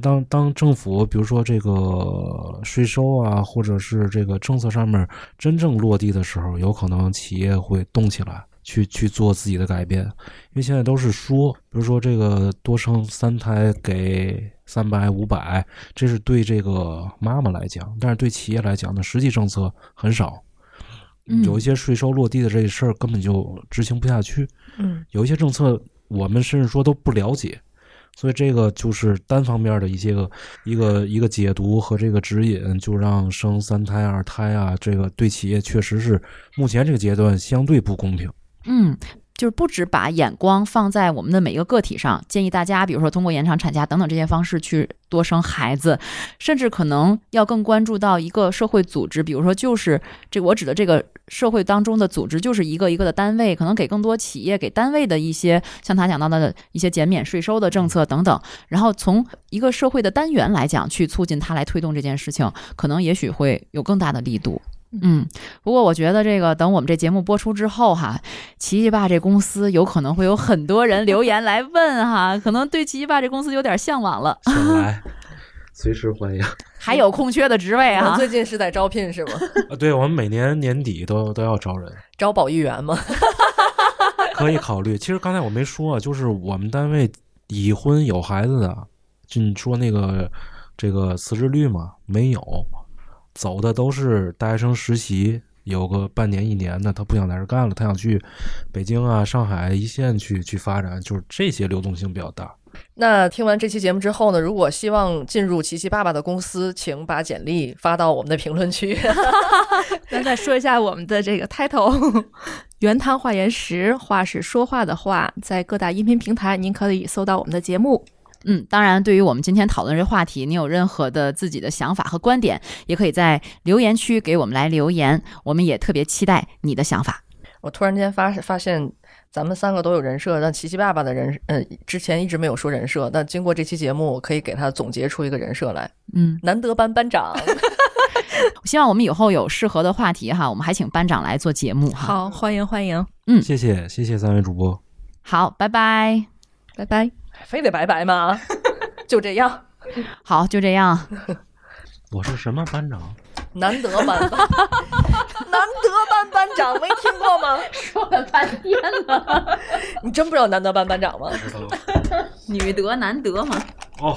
当当政府比如说这个税收啊，或者是这个政策上面真正落地的时候，有可能企业会动起来，去去做自己的改变。因为现在都是说，比如说这个多生三胎给三百五百，这是对这个妈妈来讲，但是对企业来讲呢，实际政策很少。嗯有一些税收落地的这事儿根本就执行不下去，嗯，有一些政策我们甚至说都不了解，所以这个就是单方面的一些个一个一个解读和这个指引，就让生三胎、二胎啊，这个对企业确实是目前这个阶段相对不公平。嗯，就是不只把眼光放在我们的每一个个体上，建议大家，比如说通过延长产假等等这些方式去多生孩子，甚至可能要更关注到一个社会组织，比如说就是这我指的这个社会当中的组织，就是一个一个的单位，可能给更多企业、给单位的一些像他讲到的一些减免税收的政策等等，然后从一个社会的单元来讲，去促进它来推动这件事情，可能也许会有更大的力度。嗯，不过我觉得这个等我们这节目播出之后哈，奇奇爸这公司有可能会有很多人留言来问哈，可能对奇奇爸这公司有点向往了，先来，随时欢迎。还有空缺的职位啊。最近是在招聘是吗？啊，对，我们每年年底都都要招人，招保育员吗？可以考虑。其实刚才我没说啊，就是我们单位已婚有孩子的，就你说那个这个辞职率嘛，没有，走的都是大学生实习，有个半年一年的，他不想在这儿干了，他想去北京啊、上海一线去去发展，就是这些流动性比较大。那听完这期节目之后呢，如果希望进入琪琪爸爸的公司，请把简历发到我们的评论区。咱再说一下我们的这个 title，原汤化原食，话是说话的话，在各大音频平台您可以搜到我们的节目。嗯，当然，对于我们今天讨论这话题，你有任何的自己的想法和观点，也可以在留言区给我们来留言，我们也特别期待你的想法。我突然间发发现，咱们三个都有人设，但琪琪爸爸的人，呃，之前一直没有说人设，但经过这期节目，我可以给他总结出一个人设来。嗯，难得班班长 希望我们以后有适合的话题哈，我们还请班长来做节目哈。好，欢迎欢迎，嗯谢谢谢谢三位主播。好，拜拜。拜拜。非得拜拜吗？就这样，好，就这样。我是什么班长？难得班班，难得班班长，没听过吗？说了半天了，你真不知道难得班班长吗？知道。女德难得吗。哦。